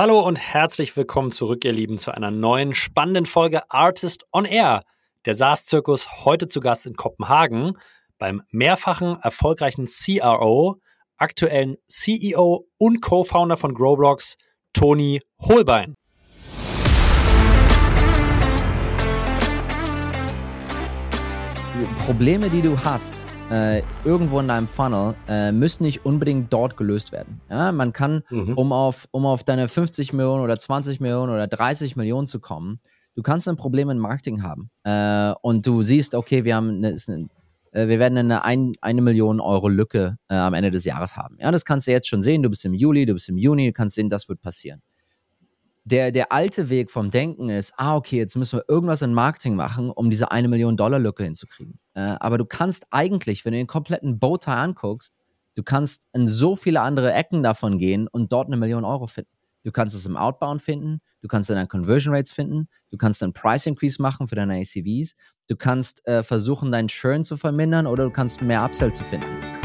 Hallo und herzlich willkommen zurück, ihr Lieben, zu einer neuen spannenden Folge Artist on Air. Der SaaS-Zirkus heute zu Gast in Kopenhagen beim mehrfachen erfolgreichen CRO, aktuellen CEO und Co-Founder von Growblocks, Toni Holbein. Probleme, die du hast, äh, irgendwo in deinem Funnel, äh, müssen nicht unbedingt dort gelöst werden. Ja, man kann, mhm. um, auf, um auf deine 50 Millionen oder 20 Millionen oder 30 Millionen zu kommen, du kannst ein Problem im Marketing haben. Äh, und du siehst, okay, wir haben eine, eine äh, wir werden eine, ein, eine Million Euro Lücke äh, am Ende des Jahres haben. Ja, das kannst du jetzt schon sehen. Du bist im Juli, du bist im Juni, du kannst sehen, das wird passieren der, der alte Weg vom Denken ist, ah, okay, jetzt müssen wir irgendwas in Marketing machen, um diese eine Million Dollar Lücke hinzukriegen. Äh, aber du kannst eigentlich, wenn du den kompletten Bowtie anguckst, du kannst in so viele andere Ecken davon gehen und dort eine Million Euro finden. Du kannst es im Outbound finden, du kannst deinen Conversion Rates finden, du kannst einen Price Increase machen für deine ACVs, du kannst äh, versuchen, deinen Churn zu vermindern oder du kannst mehr Upsell zu finden.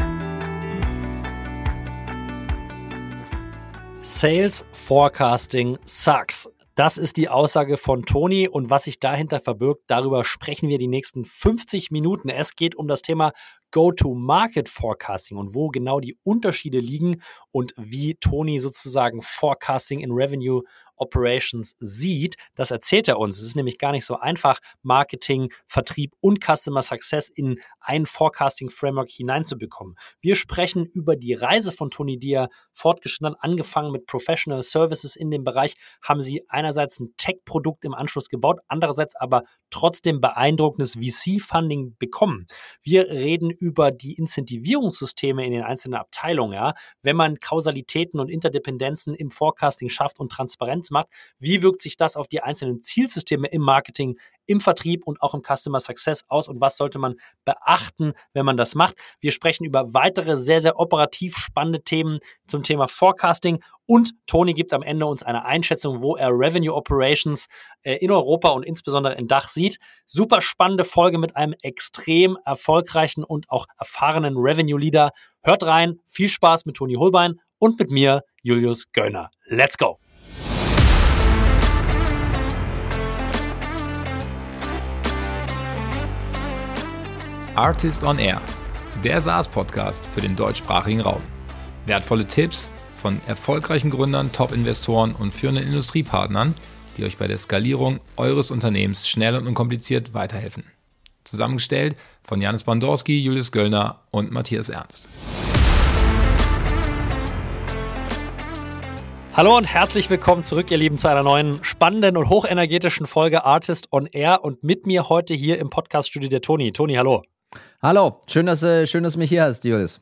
Sales Forecasting sucks. Das ist die Aussage von Toni und was sich dahinter verbirgt, darüber sprechen wir die nächsten 50 Minuten. Es geht um das Thema Go-to-Market Forecasting und wo genau die Unterschiede liegen und wie Toni sozusagen Forecasting in Revenue Operations sieht. Das erzählt er uns. Es ist nämlich gar nicht so einfach, Marketing, Vertrieb und Customer Success in ein Forecasting Framework hineinzubekommen. Wir sprechen über die Reise von Tony, die fortgeschritten angefangen mit Professional Services in dem Bereich, haben sie einerseits ein Tech-Produkt im Anschluss gebaut, andererseits aber trotzdem beeindruckendes VC-Funding bekommen. Wir reden über die Incentivierungssysteme in den einzelnen Abteilungen. Ja? Wenn man Kausalitäten und Interdependenzen im Forecasting schafft und transparent macht, wie wirkt sich das auf die einzelnen Zielsysteme im Marketing, im Vertrieb und auch im Customer Success aus und was sollte man beachten, wenn man das macht. Wir sprechen über weitere sehr, sehr operativ spannende Themen zum Thema Forecasting und Tony gibt am Ende uns eine Einschätzung, wo er Revenue Operations äh, in Europa und insbesondere in Dach sieht. Super spannende Folge mit einem extrem erfolgreichen und auch erfahrenen Revenue Leader. Hört rein, viel Spaß mit Tony Holbein und mit mir, Julius Göllner. Let's go! Artist on Air, der SaaS-Podcast für den deutschsprachigen Raum. Wertvolle Tipps von erfolgreichen Gründern, Top-Investoren und führenden Industriepartnern, die euch bei der Skalierung eures Unternehmens schnell und unkompliziert weiterhelfen. Zusammengestellt von Janis Bandorski, Julius Göllner und Matthias Ernst. Hallo und herzlich willkommen zurück, ihr Lieben, zu einer neuen spannenden und hochenergetischen Folge Artist on Air und mit mir heute hier im Podcast-Studio der Toni. Toni, hallo. Hallo, schön, dass, äh, schön, dass du mich hier hast, Julius.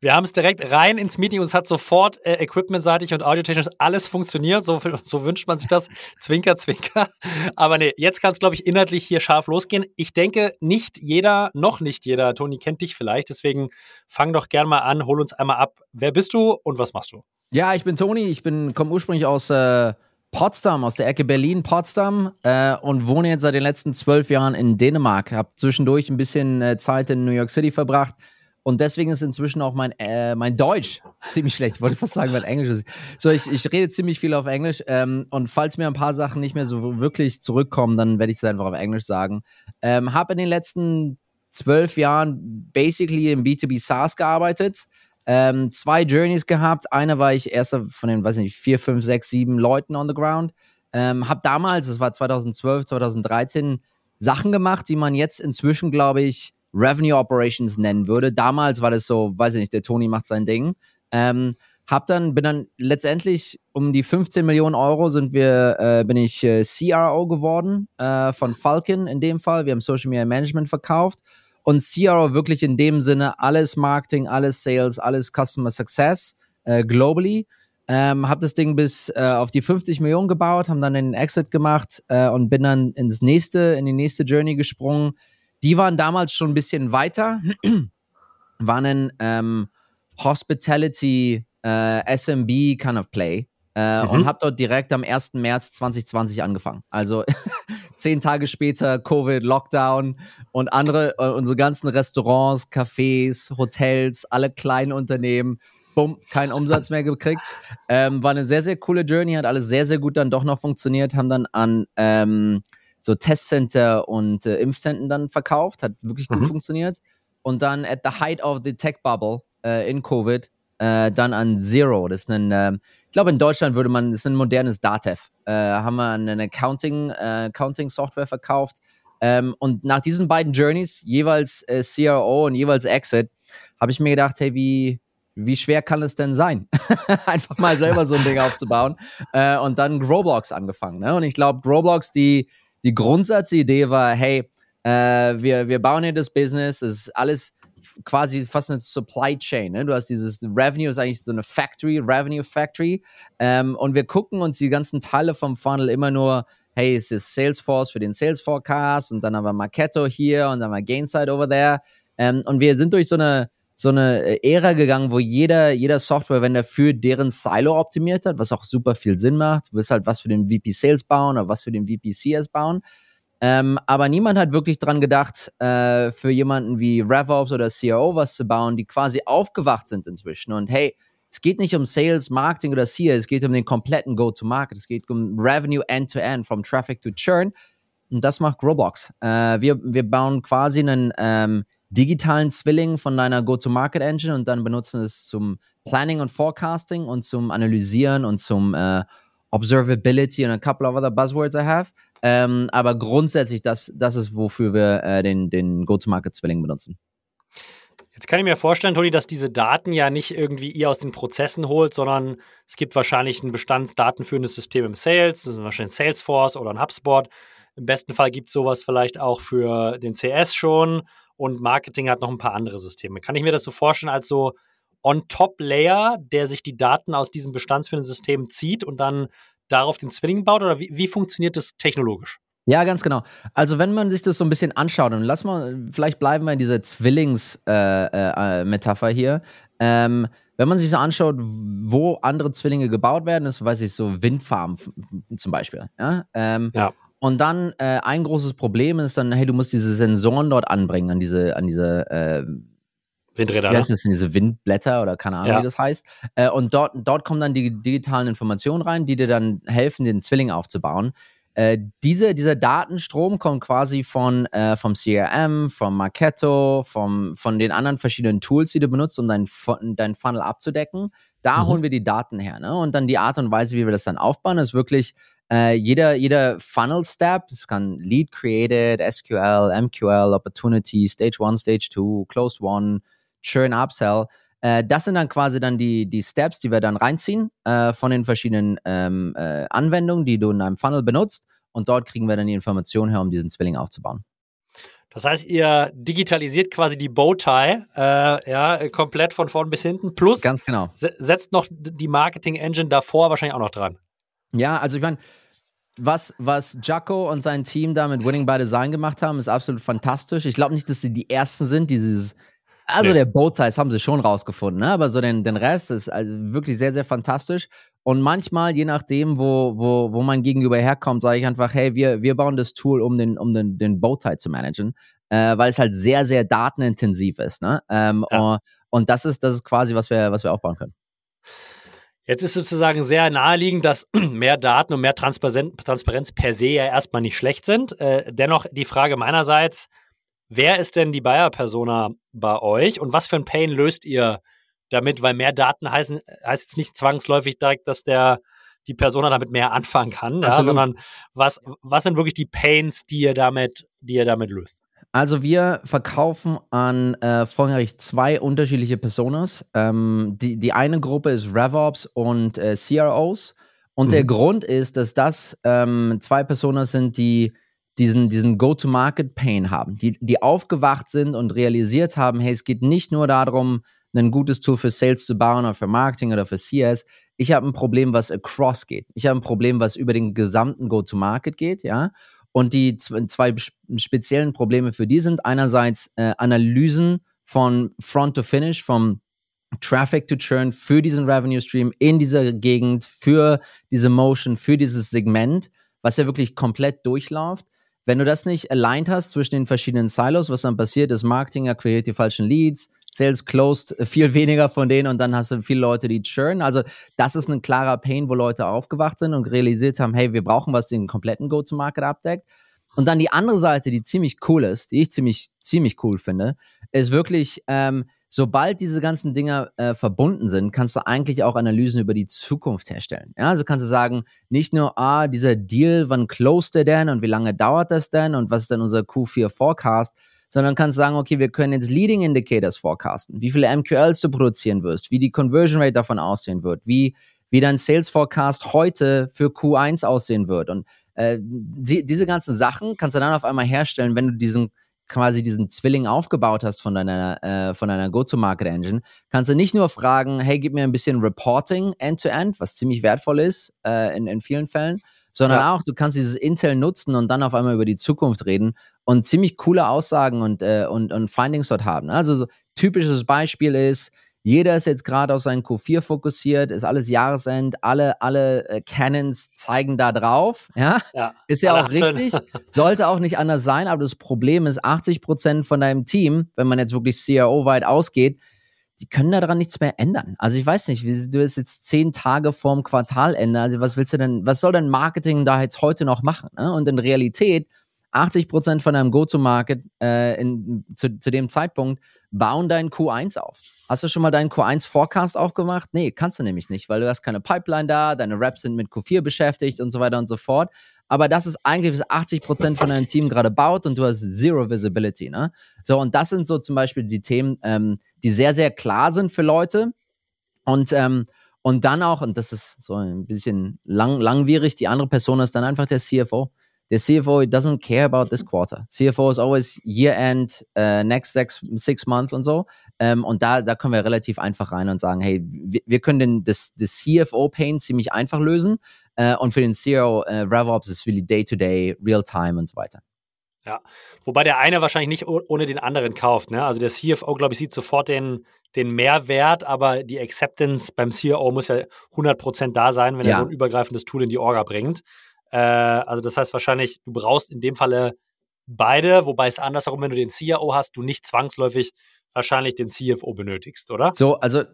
Wir haben es direkt rein ins Meeting und es hat sofort äh, equipmentseitig und audiotechnisch alles funktioniert. So, so wünscht man sich das. zwinker, zwinker. Aber nee, jetzt kann es, glaube ich, inhaltlich hier scharf losgehen. Ich denke, nicht jeder, noch nicht jeder, Toni, kennt dich vielleicht. Deswegen fang doch gern mal an, hol uns einmal ab. Wer bist du und was machst du? Ja, ich bin Toni. Ich komme ursprünglich aus äh, Potsdam, aus der Ecke Berlin-Potsdam äh, und wohne jetzt seit den letzten zwölf Jahren in Dänemark. Habe zwischendurch ein bisschen äh, Zeit in New York City verbracht. Und deswegen ist inzwischen auch mein, äh, mein Deutsch ziemlich schlecht. Ich wollte fast sagen, mein Englisch ist. So, ich, ich rede ziemlich viel auf Englisch. Ähm, und falls mir ein paar Sachen nicht mehr so wirklich zurückkommen, dann werde ich es einfach auf Englisch sagen. Ähm, habe in den letzten zwölf Jahren basically im B2B SaaS gearbeitet ähm, zwei Journeys gehabt. Eine war ich erster von den, weiß nicht, vier, fünf, sechs, sieben Leuten on the ground. Ähm, hab damals, das war 2012, 2013, Sachen gemacht, die man jetzt inzwischen, glaube ich, Revenue Operations nennen würde. Damals war das so, weiß ich nicht, der Tony macht sein Ding. Ähm, hab dann, bin dann letztendlich um die 15 Millionen Euro sind wir, äh, bin ich äh, CRO geworden äh, von Falcon in dem Fall. Wir haben Social Media Management verkauft und CRO wirklich in dem Sinne alles Marketing, alles Sales, alles Customer Success äh, globally. Ähm, hab das Ding bis äh, auf die 50 Millionen gebaut, haben dann den Exit gemacht äh, und bin dann ins nächste, in die nächste Journey gesprungen. Die waren damals schon ein bisschen weiter, waren ein ähm, Hospitality äh, SMB kind of Play äh, mhm. und habe dort direkt am 1. März 2020 angefangen. Also zehn Tage später Covid, Lockdown und andere, äh, unsere ganzen Restaurants, Cafés, Hotels, alle kleinen Unternehmen bumm, keinen Umsatz mehr gekriegt. Ähm, war eine sehr, sehr coole Journey, hat alles sehr, sehr gut dann doch noch funktioniert, haben dann an ähm, so Testcenter und äh, Impfzentren dann verkauft, hat wirklich gut mhm. funktioniert. Und dann at the height of the tech bubble äh, in Covid, äh, dann an Zero. Das ist ein, äh, ich glaube in Deutschland würde man, das ist ein modernes Datev. Äh, haben wir eine Accounting, äh, Accounting Software verkauft. Ähm, und nach diesen beiden Journeys, jeweils äh, CRO und jeweils Exit, habe ich mir gedacht, hey, wie, wie schwer kann es denn sein, einfach mal selber so ein Ding aufzubauen? Äh, und dann Growblocks angefangen. Ne? Und ich glaube, Growblocks, die, die Grundsatzidee war, hey, äh, wir, wir bauen hier das Business, es ist alles quasi fast eine Supply Chain. Ne? Du hast dieses Revenue, ist eigentlich so eine Factory, Revenue Factory. Ähm, und wir gucken uns die ganzen Teile vom Funnel immer nur, hey, es ist Salesforce für den Sales Forecast und dann haben wir Marketo hier und dann haben wir Gainside over there. Ähm, und wir sind durch so eine so eine Ära gegangen, wo jeder, jeder Software-Vendor für deren Silo optimiert hat, was auch super viel Sinn macht. Du willst halt was für den VP Sales bauen oder was für den VP CS bauen. Ähm, aber niemand hat wirklich dran gedacht, äh, für jemanden wie RevOps oder CRO was zu bauen, die quasi aufgewacht sind inzwischen. Und hey, es geht nicht um Sales, Marketing oder CS, es geht um den kompletten Go-to-Market. Es geht um Revenue end-to-end, from Traffic to Churn. Und das macht Growbox. Äh, wir, wir bauen quasi einen ähm, digitalen Zwilling von deiner Go-to-Market-Engine und dann benutzen es zum Planning und Forecasting und zum Analysieren und zum äh, Observability und a couple of other buzzwords I have. Ähm, aber grundsätzlich, das, das ist, wofür wir äh, den, den Go-to-Market-Zwilling benutzen. Jetzt kann ich mir vorstellen, Toni, dass diese Daten ja nicht irgendwie ihr aus den Prozessen holt, sondern es gibt wahrscheinlich ein bestandsdatenführendes System im Sales, das ist wahrscheinlich Salesforce oder ein HubSpot. Im besten Fall gibt es sowas vielleicht auch für den CS schon und Marketing hat noch ein paar andere Systeme. Kann ich mir das so vorstellen als so On-Top-Layer, der sich die Daten aus diesem bestandsführenden System zieht und dann darauf den Zwilling baut? Oder wie, wie funktioniert das technologisch? Ja, ganz genau. Also wenn man sich das so ein bisschen anschaut und lass mal, vielleicht bleiben wir in dieser Zwillings-Metapher äh, äh, hier. Ähm, wenn man sich so anschaut, wo andere Zwillinge gebaut werden, ist, weiß ich, so Windfarmen zum Beispiel. Ja. Ähm, ja. Und dann äh, ein großes Problem ist dann, hey, du musst diese Sensoren dort anbringen an diese, an diese äh, Windräder. Wie heißt das, diese Windblätter oder keine Ahnung, ja. wie das heißt. Äh, und dort, dort kommen dann die digitalen Informationen rein, die dir dann helfen, den Zwilling aufzubauen. Äh, diese, dieser Datenstrom kommt quasi von, äh, vom CRM, vom Marketo, vom, von den anderen verschiedenen Tools, die du benutzt, um deinen dein Funnel abzudecken. Da mhm. holen wir die Daten her. Ne? Und dann die Art und Weise, wie wir das dann aufbauen, ist wirklich äh, jeder, jeder Funnel-Step, es kann Lead Created, SQL, MQL, Opportunity, Stage 1, Stage 2, Closed 1, Churn, Upsell. Äh, das sind dann quasi dann die, die Steps, die wir dann reinziehen äh, von den verschiedenen ähm, äh, Anwendungen, die du in einem Funnel benutzt. Und dort kriegen wir dann die Informationen her, um diesen Zwilling aufzubauen. Das heißt, ihr digitalisiert quasi die Bowtie, äh, ja, komplett von vorn bis hinten. Plus Ganz genau. setzt noch die Marketing-Engine davor wahrscheinlich auch noch dran. Ja, also ich meine, was, was Jaco und sein Team da mit Winning by Design gemacht haben, ist absolut fantastisch. Ich glaube nicht, dass sie die Ersten sind, die dieses also nee. der Boat Size haben sie schon rausgefunden, ne? aber so den, den Rest ist also wirklich sehr, sehr fantastisch. Und manchmal, je nachdem, wo, wo, wo man gegenüber herkommt, sage ich einfach, hey, wir, wir bauen das Tool, um den, um den, den Bowtie zu managen, äh, weil es halt sehr, sehr datenintensiv ist. Ne? Ähm, ja. und, und das ist, das ist quasi, was wir, was wir aufbauen können. Jetzt ist sozusagen sehr naheliegend, dass mehr Daten und mehr Transparenz per se ja erstmal nicht schlecht sind. Äh, dennoch die Frage meinerseits, wer ist denn die Buyer-Persona bei euch und was für ein Pain löst ihr damit? Weil mehr Daten heißen, heißt jetzt nicht zwangsläufig direkt, dass der die Persona damit mehr anfangen kann, ja, sondern was, was sind wirklich die Pains, die ihr damit, die ihr damit löst? Also wir verkaufen an äh, vorrangig zwei unterschiedliche Personas. Ähm, die, die eine Gruppe ist RevOps und äh, CROs. Und mhm. der Grund ist, dass das ähm, zwei Personas sind, die diesen, diesen Go-to-Market-Pain haben, die, die aufgewacht sind und realisiert haben, hey, es geht nicht nur darum, ein gutes Tool für Sales zu bauen oder für Marketing oder für CS. Ich habe ein Problem, was across geht. Ich habe ein Problem, was über den gesamten Go-to-Market geht, ja. Und die zwei speziellen Probleme für die sind einerseits äh, Analysen von Front to Finish, vom Traffic to Churn für diesen Revenue Stream in dieser Gegend, für diese Motion, für dieses Segment, was ja wirklich komplett durchläuft. Wenn du das nicht aligned hast zwischen den verschiedenen Silos, was dann passiert ist, Marketing akquiriert die falschen Leads, Sales closed viel weniger von denen und dann hast du viele Leute, die churn. Also das ist ein klarer Pain, wo Leute aufgewacht sind und realisiert haben, hey, wir brauchen was, den kompletten Go-to-Market abdeckt. Und dann die andere Seite, die ziemlich cool ist, die ich ziemlich, ziemlich cool finde, ist wirklich, ähm, sobald diese ganzen Dinge äh, verbunden sind, kannst du eigentlich auch Analysen über die Zukunft herstellen. Ja, also kannst du sagen, nicht nur, ah, dieser Deal, wann closed der denn und wie lange dauert das denn und was ist denn unser Q4 Forecast, sondern kannst sagen, okay, wir können jetzt Leading Indicators forecasten, wie viele MQLs du produzieren wirst, wie die Conversion Rate davon aussehen wird, wie, wie dein Sales Forecast heute für Q1 aussehen wird und äh, die, diese ganzen Sachen kannst du dann auf einmal herstellen, wenn du diesen quasi diesen Zwilling aufgebaut hast von deiner, äh, von deiner Go-to-Market-Engine, kannst du nicht nur fragen, hey, gib mir ein bisschen Reporting end-to-end, -End, was ziemlich wertvoll ist äh, in, in vielen Fällen, sondern ja. auch, du kannst dieses Intel nutzen und dann auf einmal über die Zukunft reden und ziemlich coole Aussagen und, äh, und, und Findings dort haben. Also so typisches Beispiel ist, jeder ist jetzt gerade auf seinen Q4 fokussiert, ist alles Jahresend, alle, alle äh, Canons zeigen da drauf. Ja, ja ist ja auch richtig. Sollte auch nicht anders sein, aber das Problem ist, 80 Prozent von deinem Team, wenn man jetzt wirklich CRO-weit ausgeht, die können daran nichts mehr ändern. Also ich weiß nicht, du bist jetzt zehn Tage vorm Quartalende. Also was willst du denn, was soll denn Marketing da jetzt heute noch machen? Ne? Und in Realität 80 Prozent von deinem Go-to-Market äh, zu, zu dem Zeitpunkt bauen deinen Q1 auf. Hast du schon mal deinen Q1-Forecast aufgemacht? Nee, kannst du nämlich nicht, weil du hast keine Pipeline da, deine Reps sind mit Q4 beschäftigt und so weiter und so fort. Aber das ist eigentlich, was 80 Prozent von deinem Team gerade baut und du hast Zero Visibility. Ne? So, und das sind so zum Beispiel die Themen, ähm, die sehr, sehr klar sind für Leute. Und, ähm, und dann auch, und das ist so ein bisschen lang, langwierig, die andere Person ist dann einfach der CFO. The CFO doesn't care about this quarter. CFO is always year end, uh, next six, six months und so. Ähm, und da, da kommen wir relativ einfach rein und sagen, hey, wir, wir können den, das, das CFO-Pain ziemlich einfach lösen. Äh, und für den CEO, äh, RevOps ist really Day-to-Day, Real-Time und so weiter. Ja, wobei der eine wahrscheinlich nicht ohne den anderen kauft. Ne? Also der CFO, glaube ich, sieht sofort den, den Mehrwert, aber die Acceptance beim CEO muss ja 100% da sein, wenn ja. er so ein übergreifendes Tool in die Orga bringt. Äh, also das heißt wahrscheinlich, du brauchst in dem Falle beide, wobei es andersherum, wenn du den CIO hast, du nicht zwangsläufig wahrscheinlich den CFO benötigst, oder? So, also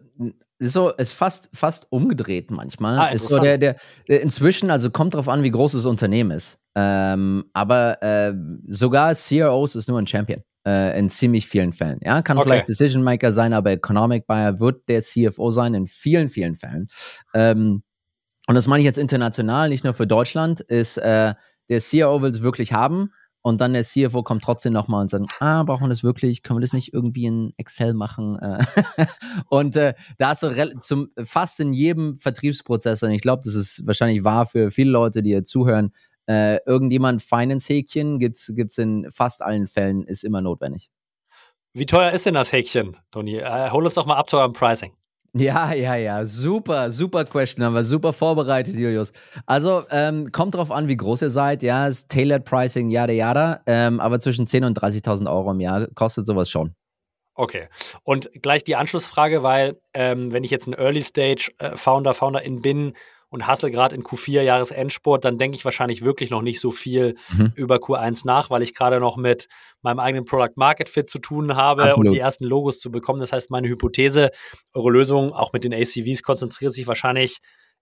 so ist fast fast umgedreht manchmal. Ah, ist so der, der inzwischen, also kommt drauf an, wie groß das Unternehmen ist. Ähm, aber äh, sogar CROs ist nur ein Champion äh, in ziemlich vielen Fällen. Ja, kann okay. vielleicht Decision Maker sein, aber Economic Buyer wird der CFO sein in vielen vielen Fällen. Ähm, und das meine ich jetzt international, nicht nur für Deutschland, ist, äh, der CEO will es wirklich haben und dann der CFO kommt trotzdem nochmal und sagt, ah, brauchen wir das wirklich? Können wir das nicht irgendwie in Excel machen? Äh, und äh, da hast du zum, fast in jedem Vertriebsprozess, und ich glaube, das ist wahrscheinlich wahr für viele Leute, die hier zuhören, äh, irgendjemand Finance-Häkchen gibt's gibt's in fast allen Fällen, ist immer notwendig. Wie teuer ist denn das Häkchen, Toni? Äh, hol uns doch mal ab zu eurem Pricing. Ja, ja, ja, super, super Question, haben wir super vorbereitet, Julius. Also, ähm, kommt drauf an, wie groß ihr seid, ja, ist Tailored Pricing, yada, yada, ähm, aber zwischen 10.000 und 30.000 Euro im Jahr kostet sowas schon. Okay. Und gleich die Anschlussfrage, weil ähm, wenn ich jetzt ein Early Stage äh, Founder, Founderin bin und hustle gerade in Q4 Jahresendsport, dann denke ich wahrscheinlich wirklich noch nicht so viel mhm. über Q1 nach, weil ich gerade noch mit meinem eigenen Product Market Fit zu tun habe Absolut. und die ersten Logos zu bekommen. Das heißt, meine Hypothese, eure Lösung auch mit den ACVs konzentriert sich wahrscheinlich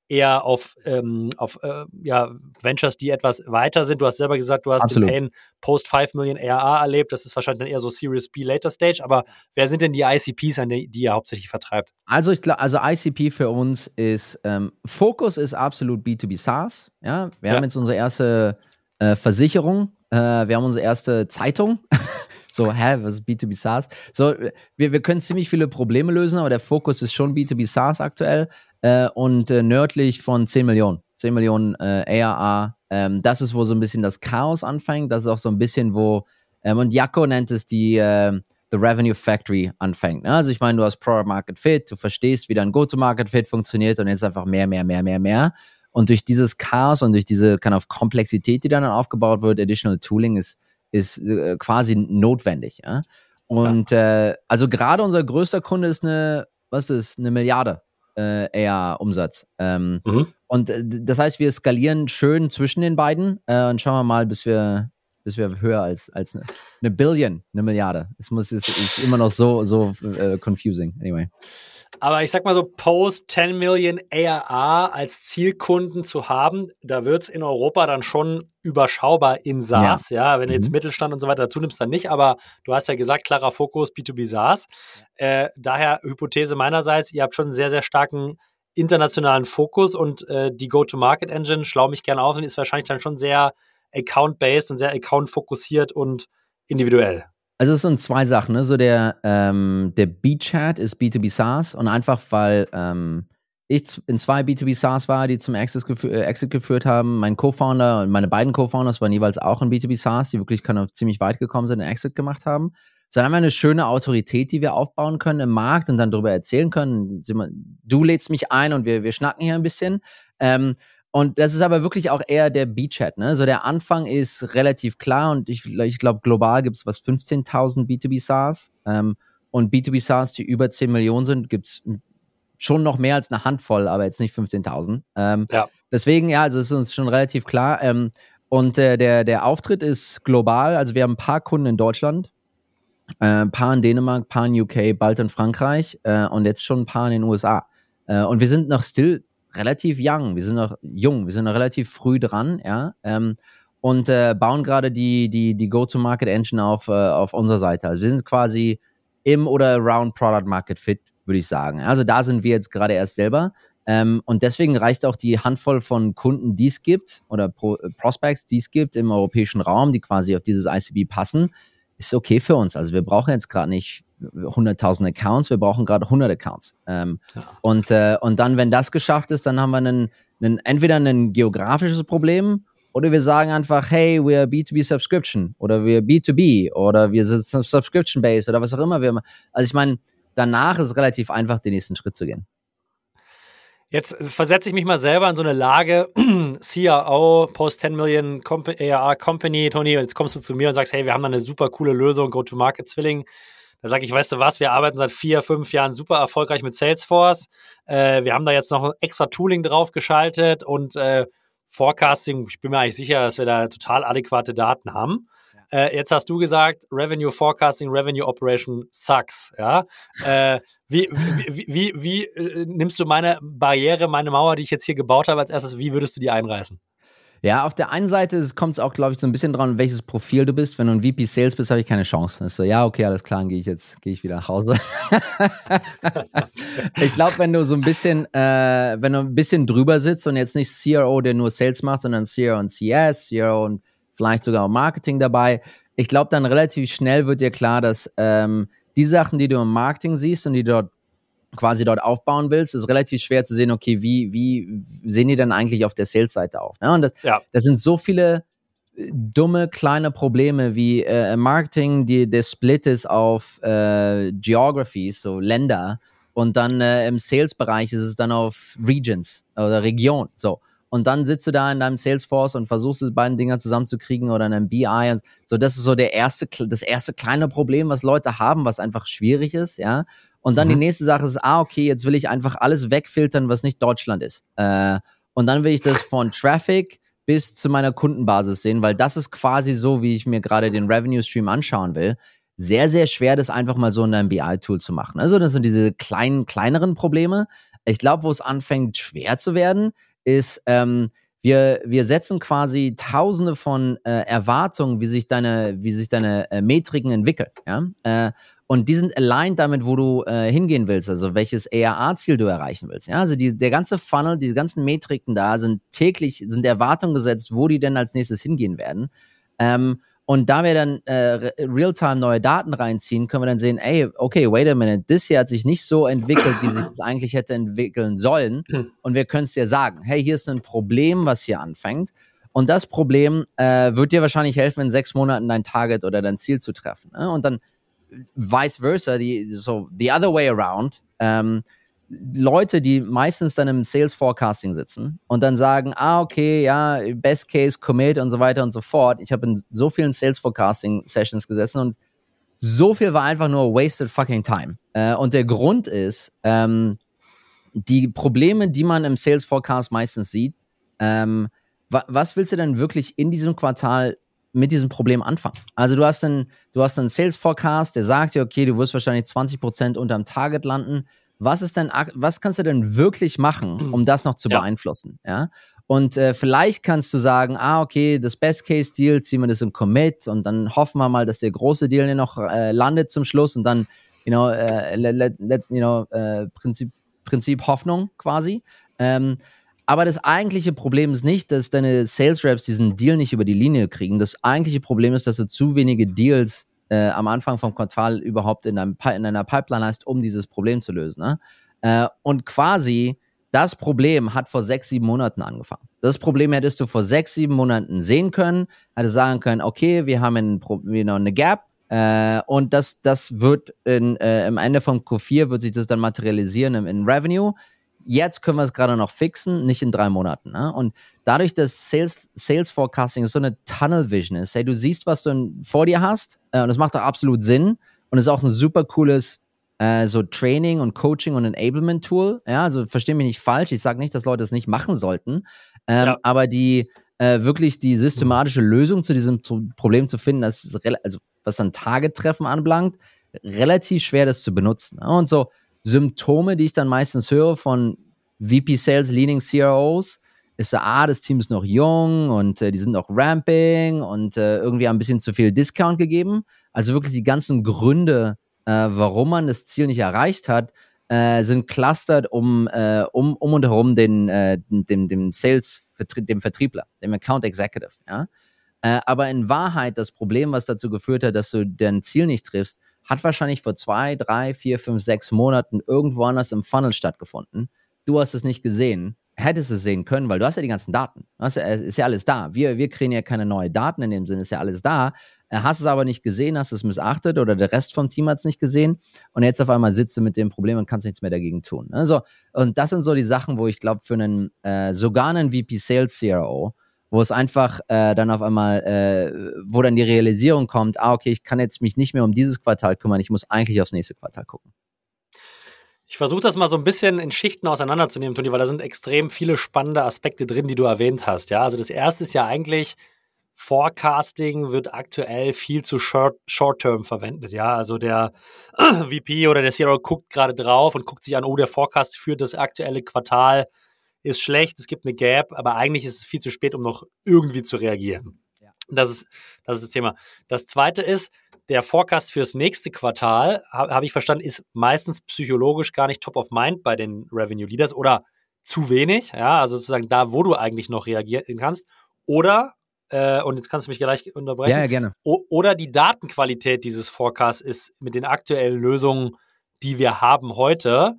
eher auf, ähm, auf äh, ja, Ventures, die etwas weiter sind. Du hast selber gesagt, du hast Absolut. den Pain Post 5 Million ARA erlebt. Das ist wahrscheinlich dann eher so Series B Later Stage. Aber wer sind denn die ICPs, an die, die ihr hauptsächlich vertreibt? Also ich glaube, also ICP für uns ist ähm, Fokus ist absolut B2B SaaS. Ja, wir ja. haben jetzt unsere erste äh, Versicherung, äh, wir haben unsere erste Zeitung. So, hä, was ist B2B SaaS? So, wir, wir können ziemlich viele Probleme lösen, aber der Fokus ist schon B2B SaaS aktuell äh, und äh, nördlich von 10 Millionen. 10 Millionen äh, ARA. Ähm, das ist, wo so ein bisschen das Chaos anfängt. Das ist auch so ein bisschen, wo, ähm, und Jaco nennt es die äh, The Revenue Factory anfängt. Ne? Also ich meine, du hast Product Market Fit, du verstehst, wie dein Go-to-Market Fit funktioniert und jetzt einfach mehr, mehr, mehr, mehr, mehr. Und durch dieses Chaos und durch diese kind of Komplexität, die dann aufgebaut wird, Additional Tooling ist, ist äh, quasi notwendig. Ja? Und ja. Äh, also gerade unser größter Kunde ist eine, was ist, eine Milliarde äh, AR-Umsatz. Ähm, mhm. Und äh, das heißt, wir skalieren schön zwischen den beiden äh, und schauen wir mal, bis wir, bis wir höher als, als eine, eine Billion, eine Milliarde. Es muss, ist, ist immer noch so, so uh, confusing. Anyway. Aber ich sag mal so, Post 10 Million ARR als Zielkunden zu haben, da wird es in Europa dann schon überschaubar in SaaS. Ja, ja wenn du jetzt mhm. Mittelstand und so weiter dazu nimmst, dann nicht. Aber du hast ja gesagt, klarer Fokus B2B SaaS. Äh, daher Hypothese meinerseits, ihr habt schon einen sehr, sehr starken internationalen Fokus und äh, die Go-to-Market-Engine, schlau mich gerne auf, und ist wahrscheinlich dann schon sehr account-based und sehr account-fokussiert und individuell. Also es sind zwei Sachen, ne? So der, ähm, der B-Chat ist B2B SaaS und einfach weil ähm, ich in zwei B2B SaaS war, die zum Exit, gefü äh, Exit geführt haben. Mein Co-Founder und meine beiden Co-Founders waren jeweils auch in B2B SaaS, die wirklich können, ziemlich weit gekommen sind und Exit gemacht haben. So, dann haben wir eine schöne Autorität, die wir aufbauen können im Markt und dann darüber erzählen können. Du lädst mich ein und wir, wir schnacken hier ein bisschen. Ähm, und das ist aber wirklich auch eher der B-Chat. Ne? So der Anfang ist relativ klar und ich, ich glaube, global gibt es was 15.000 B2B SaaS. Ähm, und B2B SaaS, die über 10 Millionen sind, gibt es schon noch mehr als eine Handvoll, aber jetzt nicht 15.000. Ähm, ja. Deswegen, ja, also ist uns schon relativ klar. Ähm, und äh, der, der Auftritt ist global. Also wir haben ein paar Kunden in Deutschland, äh, ein paar in Dänemark, ein paar in UK, bald in Frankreich äh, und jetzt schon ein paar in den USA. Äh, und wir sind noch still relativ young, wir sind noch jung, wir sind noch relativ früh dran, ja. Ähm, und äh, bauen gerade die, die, die Go-to-Market-Engine auf, äh, auf unserer Seite. Also wir sind quasi im oder around Product Market Fit, würde ich sagen. Also da sind wir jetzt gerade erst selber. Ähm, und deswegen reicht auch die Handvoll von Kunden, die es gibt, oder Pro Prospects, die es gibt im europäischen Raum, die quasi auf dieses ICB passen, ist okay für uns. Also wir brauchen jetzt gerade nicht 100.000 Accounts, wir brauchen gerade 100 Accounts. Ähm, ja. und, äh, und dann, wenn das geschafft ist, dann haben wir einen, einen, entweder ein geografisches Problem oder wir sagen einfach, hey, we're B2B Subscription oder wir B2B oder wir sind Subscription Based oder was auch immer wir Also ich meine, danach ist es relativ einfach, den nächsten Schritt zu gehen. Jetzt versetze ich mich mal selber in so eine Lage, CRO, Post 10 Million Comp ARR Company, Tony, jetzt kommst du zu mir und sagst, hey, wir haben da eine super coole Lösung, Go-to-Market-Zwilling. Da sage ich, weißt du was, wir arbeiten seit vier, fünf Jahren super erfolgreich mit Salesforce. Äh, wir haben da jetzt noch extra Tooling draufgeschaltet und äh, Forecasting, ich bin mir eigentlich sicher, dass wir da total adäquate Daten haben. Ja. Äh, jetzt hast du gesagt, Revenue Forecasting, Revenue Operation sucks. Ja? Äh, wie, wie, wie, wie, äh, nimmst du meine Barriere, meine Mauer, die ich jetzt hier gebaut habe, als erstes, wie würdest du die einreißen? Ja, auf der einen Seite kommt es auch, glaube ich, so ein bisschen dran, welches Profil du bist. Wenn du ein VP Sales bist, habe ich keine Chance. Ist so, ja, okay, alles klar, dann gehe ich jetzt, gehe ich wieder nach Hause. ich glaube, wenn du so ein bisschen, äh, wenn du ein bisschen drüber sitzt und jetzt nicht CRO, der nur Sales macht, sondern CRO und CS, CRO und vielleicht sogar auch Marketing dabei, ich glaube, dann relativ schnell wird dir klar, dass ähm, die Sachen, die du im Marketing siehst und die dort quasi dort aufbauen willst, ist relativ schwer zu sehen, okay, wie, wie sehen die denn eigentlich auf der Sales-Seite auf? Ne? Und das, ja. das sind so viele äh, dumme kleine Probleme wie äh, Marketing, die der Split ist auf äh, Geographies, so Länder, und dann äh, im Sales-Bereich ist es dann auf Regions oder Region. So. Und dann sitzt du da in deinem Salesforce und versuchst die beiden Dinger zusammenzukriegen oder in einem BI. So, das ist so der erste, das erste kleine Problem, was Leute haben, was einfach schwierig ist, ja. Und dann mhm. die nächste Sache ist, ah, okay, jetzt will ich einfach alles wegfiltern, was nicht Deutschland ist. Äh, und dann will ich das von Traffic bis zu meiner Kundenbasis sehen, weil das ist quasi so, wie ich mir gerade den Revenue Stream anschauen will. Sehr, sehr schwer, das einfach mal so in einem BI-Tool zu machen. Also, das sind diese kleinen, kleineren Probleme. Ich glaube, wo es anfängt, schwer zu werden, ist, ähm, wir, wir setzen quasi tausende von äh, Erwartungen, wie sich deine, wie sich deine äh, Metriken entwickeln. Ja? Äh, und die sind aligned damit, wo du äh, hingehen willst, also welches ERA-Ziel du erreichen willst. Ja, also die, der ganze Funnel, die ganzen Metriken da sind täglich, sind Erwartungen gesetzt, wo die denn als nächstes hingehen werden. Ähm, und da wir dann äh, real-time neue Daten reinziehen, können wir dann sehen, ey, okay, wait a minute, das hier hat sich nicht so entwickelt, wie sich das eigentlich hätte entwickeln sollen. Und wir können es dir sagen, hey, hier ist ein Problem, was hier anfängt. Und das Problem äh, wird dir wahrscheinlich helfen, in sechs Monaten dein Target oder dein Ziel zu treffen. Ne? Und dann vice versa, die, so the other way around, ähm, Leute, die meistens dann im Sales Forecasting sitzen und dann sagen, ah, okay, ja, Best Case, Commit und so weiter und so fort. Ich habe in so vielen Sales Forecasting Sessions gesessen und so viel war einfach nur wasted fucking time. Äh, und der Grund ist, ähm, die Probleme, die man im Sales Forecast meistens sieht, ähm, wa was willst du denn wirklich in diesem Quartal mit diesem Problem anfangen. Also du hast einen, du hast einen Sales Forecast, der sagt dir, okay, du wirst wahrscheinlich 20 Prozent unterm Target landen. Was ist denn, was kannst du denn wirklich machen, mhm. um das noch zu ja. beeinflussen? Ja. Und äh, vielleicht kannst du sagen, ah, okay, das Best-Case-Deal, ziehen wir das im Commit und dann hoffen wir mal, dass der große Deal noch äh, landet zum Schluss und dann, you know, äh, letzten, you know, äh, Prinzip, Prinzip Hoffnung quasi. Ähm, aber das eigentliche Problem ist nicht, dass deine Sales Reps diesen Deal nicht über die Linie kriegen. Das eigentliche Problem ist, dass du zu wenige Deals äh, am Anfang vom Quartal überhaupt in, einem, in einer Pipeline hast, um dieses Problem zu lösen. Ne? Äh, und quasi das Problem hat vor sechs, sieben Monaten angefangen. Das Problem hättest du vor sechs, sieben Monaten sehen können, hättest sagen können, okay, wir haben ein, wir noch eine Gap, äh, und das, das wird in, äh, im Ende vom Q4 wird sich das dann materialisieren im, in Revenue. Jetzt können wir es gerade noch fixen, nicht in drei Monaten. Ne? Und dadurch, dass Sales, Sales Forecasting so eine Tunnel Vision ist, hey, du siehst, was du vor dir hast, äh, und das macht auch absolut Sinn und ist auch ein super cooles äh, so Training und Coaching und Enablement Tool. Ja, also verstehe mich nicht falsch. Ich sage nicht, dass Leute es nicht machen sollten. Ähm, ja. Aber die äh, wirklich die systematische Lösung zu diesem Problem zu finden, das also was dann Target-Treffen anbelangt, relativ schwer, das zu benutzen. Und so Symptome, die ich dann meistens höre von VP Sales Leaning CROs, ist ah, das Team ist noch jung und äh, die sind noch ramping und äh, irgendwie ein bisschen zu viel Discount gegeben. Also wirklich die ganzen Gründe, äh, warum man das Ziel nicht erreicht hat, äh, sind clustered um, äh, um, um und herum den, äh, dem, dem Sales, dem Vertriebler, dem Account Executive. Ja? Aber in Wahrheit das Problem, was dazu geführt hat, dass du dein Ziel nicht triffst, hat wahrscheinlich vor zwei, drei, vier, fünf, sechs Monaten irgendwo anders im Funnel stattgefunden. Du hast es nicht gesehen hättest es sehen können, weil du hast ja die ganzen Daten. Hast ja, ist ja alles da. Wir, wir kriegen ja keine neuen Daten in dem Sinne, ist ja alles da. Äh, hast es aber nicht gesehen, hast es missachtet oder der Rest vom Team hat es nicht gesehen und jetzt auf einmal sitzt du mit dem Problem und kannst nichts mehr dagegen tun. Also, und das sind so die Sachen, wo ich glaube, für einen, äh, sogar einen VP Sales CRO, wo es einfach äh, dann auf einmal, äh, wo dann die Realisierung kommt, ah, okay, ich kann jetzt mich nicht mehr um dieses Quartal kümmern, ich muss eigentlich aufs nächste Quartal gucken. Ich versuche das mal so ein bisschen in Schichten auseinanderzunehmen, Toni, weil da sind extrem viele spannende Aspekte drin, die du erwähnt hast. Ja, also das erste ist ja eigentlich, Forecasting wird aktuell viel zu short-term verwendet. Ja, also der VP oder der CRO guckt gerade drauf und guckt sich an, oh, der Forecast für das aktuelle Quartal ist schlecht, es gibt eine Gap, aber eigentlich ist es viel zu spät, um noch irgendwie zu reagieren. Ja. Das, ist, das ist das Thema. Das zweite ist, der Forecast fürs nächste Quartal, habe hab ich verstanden, ist meistens psychologisch gar nicht top of mind bei den Revenue Leaders oder zu wenig, ja, also sozusagen da, wo du eigentlich noch reagieren kannst. Oder, äh, und jetzt kannst du mich gleich unterbrechen. Ja, ja gerne. oder die Datenqualität dieses Forecasts ist mit den aktuellen Lösungen, die wir haben heute,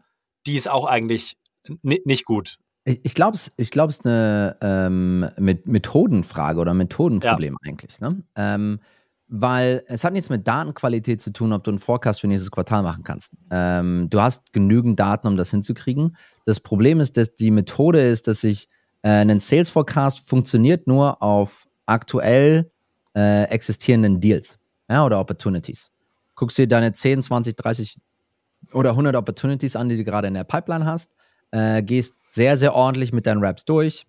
die ist auch eigentlich nicht gut. Ich glaube, es ich glaub, ist eine ähm, Methodenfrage oder Methodenproblem ja. eigentlich. Ne? Ähm, weil es hat nichts mit Datenqualität zu tun, ob du einen Forecast für nächstes Quartal machen kannst. Ähm, du hast genügend Daten, um das hinzukriegen. Das Problem ist, dass die Methode ist, dass sich äh, ein Sales Forecast funktioniert nur auf aktuell äh, existierenden Deals ja, oder Opportunities. Guckst dir deine 10, 20, 30 oder 100 Opportunities an, die du gerade in der Pipeline hast, äh, gehst sehr, sehr ordentlich mit deinen Raps durch,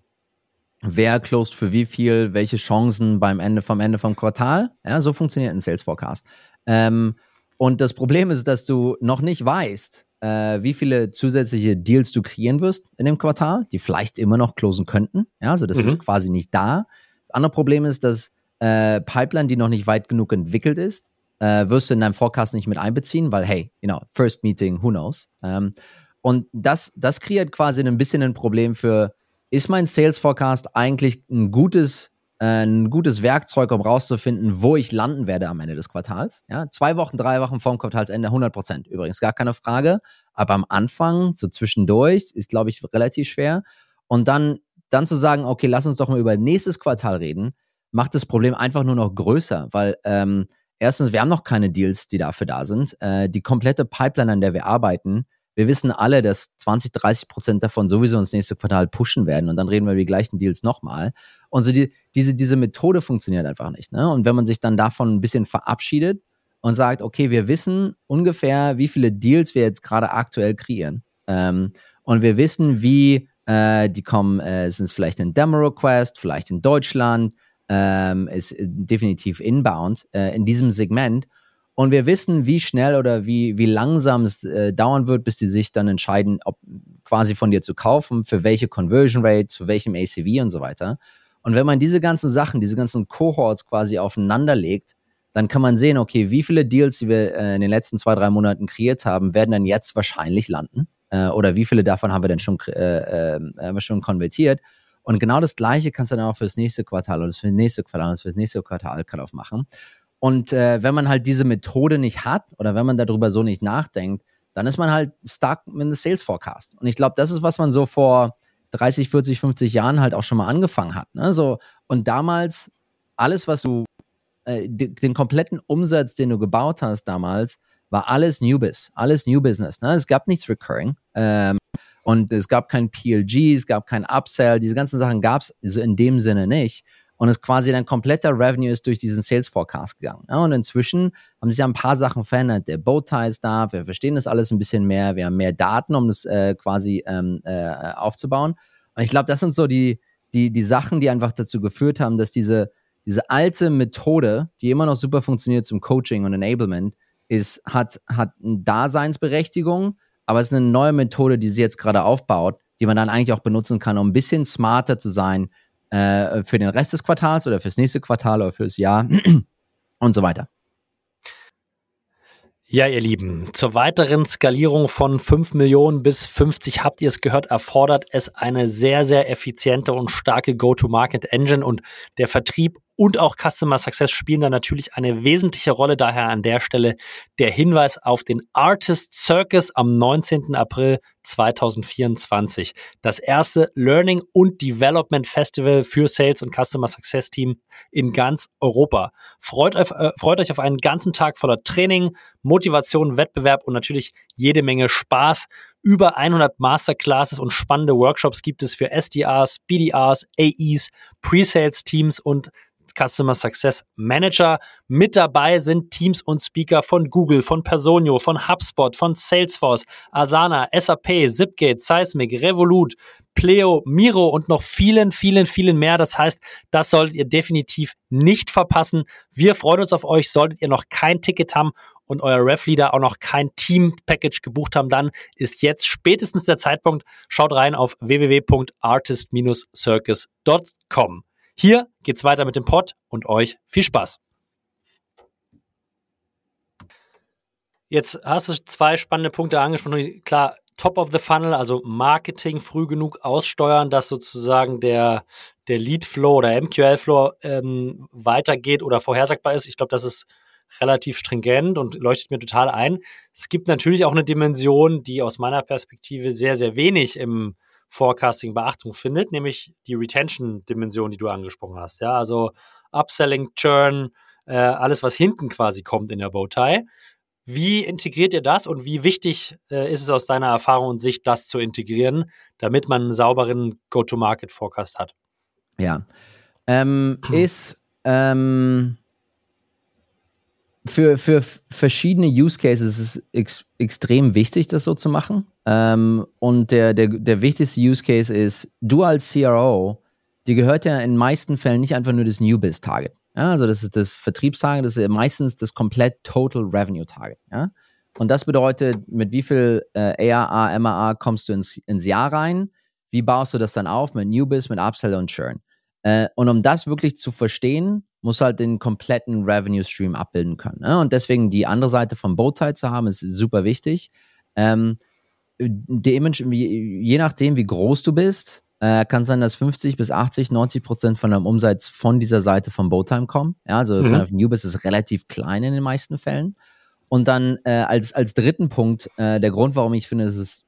wer closed für wie viel, welche Chancen beim Ende vom Ende vom Quartal. Ja, so funktioniert ein Sales Forecast. Ähm, und das Problem ist, dass du noch nicht weißt, äh, wie viele zusätzliche Deals du kreieren wirst in dem Quartal, die vielleicht immer noch closen könnten. Ja, also das mhm. ist quasi nicht da. Das andere Problem ist, dass äh, Pipeline, die noch nicht weit genug entwickelt ist, äh, wirst du in deinem Forecast nicht mit einbeziehen, weil hey, you know, first meeting, who knows. Ähm, und das, das kreiert quasi ein bisschen ein Problem für ist mein Sales Forecast eigentlich ein gutes, äh, ein gutes Werkzeug, um rauszufinden, wo ich landen werde am Ende des Quartals. Ja, zwei Wochen, drei Wochen vorm Quartalsende 100 Prozent. Übrigens gar keine Frage. Aber am Anfang, so zwischendurch, ist, glaube ich, relativ schwer. Und dann, dann zu sagen, okay, lass uns doch mal über nächstes Quartal reden, macht das Problem einfach nur noch größer, weil ähm, erstens, wir haben noch keine Deals, die dafür da sind. Äh, die komplette Pipeline, an der wir arbeiten, wir wissen alle, dass 20, 30 Prozent davon sowieso ins nächste Quartal pushen werden und dann reden wir über die gleichen Deals nochmal. Und so die, diese, diese Methode funktioniert einfach nicht. Ne? Und wenn man sich dann davon ein bisschen verabschiedet und sagt, okay, wir wissen ungefähr, wie viele Deals wir jetzt gerade aktuell kreieren. Ähm, und wir wissen, wie äh, die kommen, äh, sind es vielleicht in Demo-Request, vielleicht in Deutschland, ähm, ist definitiv inbound äh, in diesem Segment. Und wir wissen, wie schnell oder wie, wie langsam es äh, dauern wird, bis die sich dann entscheiden, ob quasi von dir zu kaufen, für welche Conversion Rate, zu welchem ACV und so weiter. Und wenn man diese ganzen Sachen, diese ganzen Cohorts quasi aufeinander legt, dann kann man sehen, okay, wie viele Deals, die wir äh, in den letzten zwei, drei Monaten kreiert haben, werden dann jetzt wahrscheinlich landen. Äh, oder wie viele davon haben wir denn schon, äh, äh, schon konvertiert? Und genau das Gleiche kannst du dann auch fürs nächste Quartal oder fürs nächste Quartal oder fürs nächste Quartal Cut-Off machen. Und äh, wenn man halt diese Methode nicht hat oder wenn man darüber so nicht nachdenkt, dann ist man halt stuck mit einem Sales Forecast. Und ich glaube, das ist, was man so vor 30, 40, 50 Jahren halt auch schon mal angefangen hat. Ne? So, und damals, alles, was du, äh, den kompletten Umsatz, den du gebaut hast damals, war alles New Biz, alles New Business. Ne? Es gab nichts Recurring. Ähm, und es gab kein PLG, es gab kein Upsell, diese ganzen Sachen gab es in dem Sinne nicht. Und es quasi dein kompletter Revenue ist durch diesen Sales Forecast gegangen. Ja, und inzwischen haben sich ja ein paar Sachen verändert. Der Bowtie ist da, wir verstehen das alles ein bisschen mehr, wir haben mehr Daten, um das äh, quasi ähm, äh, aufzubauen. Und ich glaube, das sind so die, die, die Sachen, die einfach dazu geführt haben, dass diese, diese alte Methode, die immer noch super funktioniert zum Coaching und Enablement, ist, hat, hat eine Daseinsberechtigung, aber es ist eine neue Methode, die sie jetzt gerade aufbaut, die man dann eigentlich auch benutzen kann, um ein bisschen smarter zu sein äh, für den Rest des Quartals oder fürs nächste Quartal oder fürs Jahr und so weiter. Ja, ihr Lieben, zur weiteren Skalierung von 5 Millionen bis 50 habt ihr es gehört, erfordert es eine sehr, sehr effiziente und starke Go-to-Market-Engine und der Vertrieb und auch Customer Success spielen da natürlich eine wesentliche Rolle. Daher an der Stelle der Hinweis auf den Artist Circus am 19. April 2024. Das erste Learning und Development Festival für Sales und Customer Success Team in ganz Europa. Freut, äh, freut euch auf einen ganzen Tag voller Training, Motivation, Wettbewerb und natürlich jede Menge Spaß. Über 100 Masterclasses und spannende Workshops gibt es für SDRs, BDRs, AEs, Pre-Sales Teams und Customer Success Manager. Mit dabei sind Teams und Speaker von Google, von Personio, von HubSpot, von Salesforce, Asana, SAP, Zipgate, Seismic, Revolut, Pleo, Miro und noch vielen, vielen, vielen mehr. Das heißt, das solltet ihr definitiv nicht verpassen. Wir freuen uns auf euch. Solltet ihr noch kein Ticket haben und euer Ref-Leader auch noch kein Team-Package gebucht haben, dann ist jetzt spätestens der Zeitpunkt. Schaut rein auf www.artist-circus.com. Hier geht's weiter mit dem Pod und euch viel Spaß. Jetzt hast du zwei spannende Punkte angesprochen. Klar, Top of the Funnel, also Marketing früh genug aussteuern, dass sozusagen der, der Lead Flow oder MQL Flow ähm, weitergeht oder vorhersagbar ist. Ich glaube, das ist relativ stringent und leuchtet mir total ein. Es gibt natürlich auch eine Dimension, die aus meiner Perspektive sehr, sehr wenig im Forecasting Beachtung findet, nämlich die Retention-Dimension, die du angesprochen hast. Ja, also Upselling, Churn, äh, alles, was hinten quasi kommt in der Bowtie. Wie integriert ihr das und wie wichtig äh, ist es aus deiner Erfahrung und Sicht, das zu integrieren, damit man einen sauberen Go-to-Market-Forecast hat? Ja, ähm, ist ähm, für, für verschiedene Use Cases ist es ex extrem wichtig, das so zu machen. Ähm, und der, der, der wichtigste Use Case ist, du als CRO, die gehört ja in meisten Fällen nicht einfach nur das New Biz Target. Ja, also das ist das Vertriebstarget, das ist meistens das komplett Total Revenue Target. Ja? Und das bedeutet, mit wie viel äh, ARA, MAA kommst du ins, ins Jahr rein? Wie baust du das dann auf mit New Biz, mit Upsell und Churn? Äh, und um das wirklich zu verstehen, muss halt den kompletten Revenue Stream abbilden können. Ne? Und deswegen die andere Seite von Bowtie zu haben, ist super wichtig. Ähm, je nachdem, wie groß du bist, äh, kann sein, dass 50 bis 80, 90 Prozent von deinem Umsatz von dieser Seite von Bowtime kommen. Ja, also mhm. kind of Newbiz ist relativ klein in den meisten Fällen. Und dann äh, als, als dritten Punkt, äh, der Grund, warum ich finde, es ist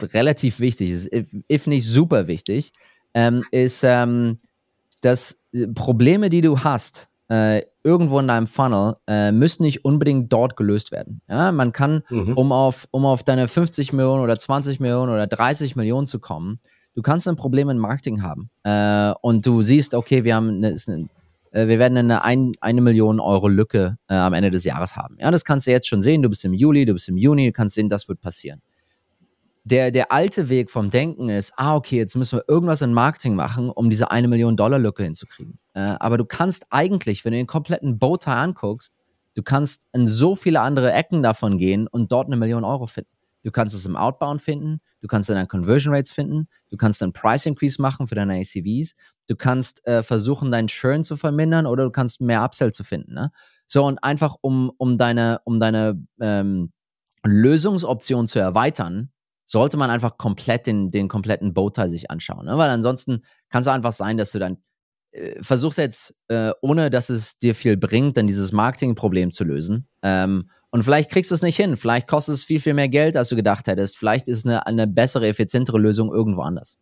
relativ wichtig, ist, if, if nicht super wichtig, ähm, ist, ähm, dass äh, Probleme, die du hast, äh, irgendwo in deinem Funnel, äh, müssen nicht unbedingt dort gelöst werden. Ja, man kann, mhm. um, auf, um auf deine 50 Millionen oder 20 Millionen oder 30 Millionen zu kommen, du kannst ein Problem in Marketing haben. Äh, und du siehst, okay, wir haben eine, eine äh, wir werden eine, ein, eine Million Euro Lücke äh, am Ende des Jahres haben. Ja, das kannst du jetzt schon sehen. Du bist im Juli, du bist im Juni, du kannst sehen, das wird passieren. Der, der alte Weg vom Denken ist, ah, okay, jetzt müssen wir irgendwas in Marketing machen, um diese eine Million Dollar Lücke hinzukriegen. Äh, aber du kannst eigentlich, wenn du den kompletten Bowtie anguckst, du kannst in so viele andere Ecken davon gehen und dort eine Million Euro finden. Du kannst es im Outbound finden, du kannst deinen Conversion Rates finden, du kannst einen Price Increase machen für deine ACVs, du kannst äh, versuchen, deinen Churn zu vermindern oder du kannst mehr Upsell zu finden. Ne? So, und einfach um, um deine, um deine ähm, Lösungsoption zu erweitern, sollte man einfach komplett den, den kompletten Bowtie sich anschauen. Ne? Weil ansonsten kann es einfach sein, dass du dann äh, versuchst jetzt, äh, ohne dass es dir viel bringt, dann dieses Marketingproblem zu lösen. Ähm, und vielleicht kriegst du es nicht hin. Vielleicht kostet es viel, viel mehr Geld, als du gedacht hättest. Vielleicht ist eine, eine bessere, effizientere Lösung irgendwo anders.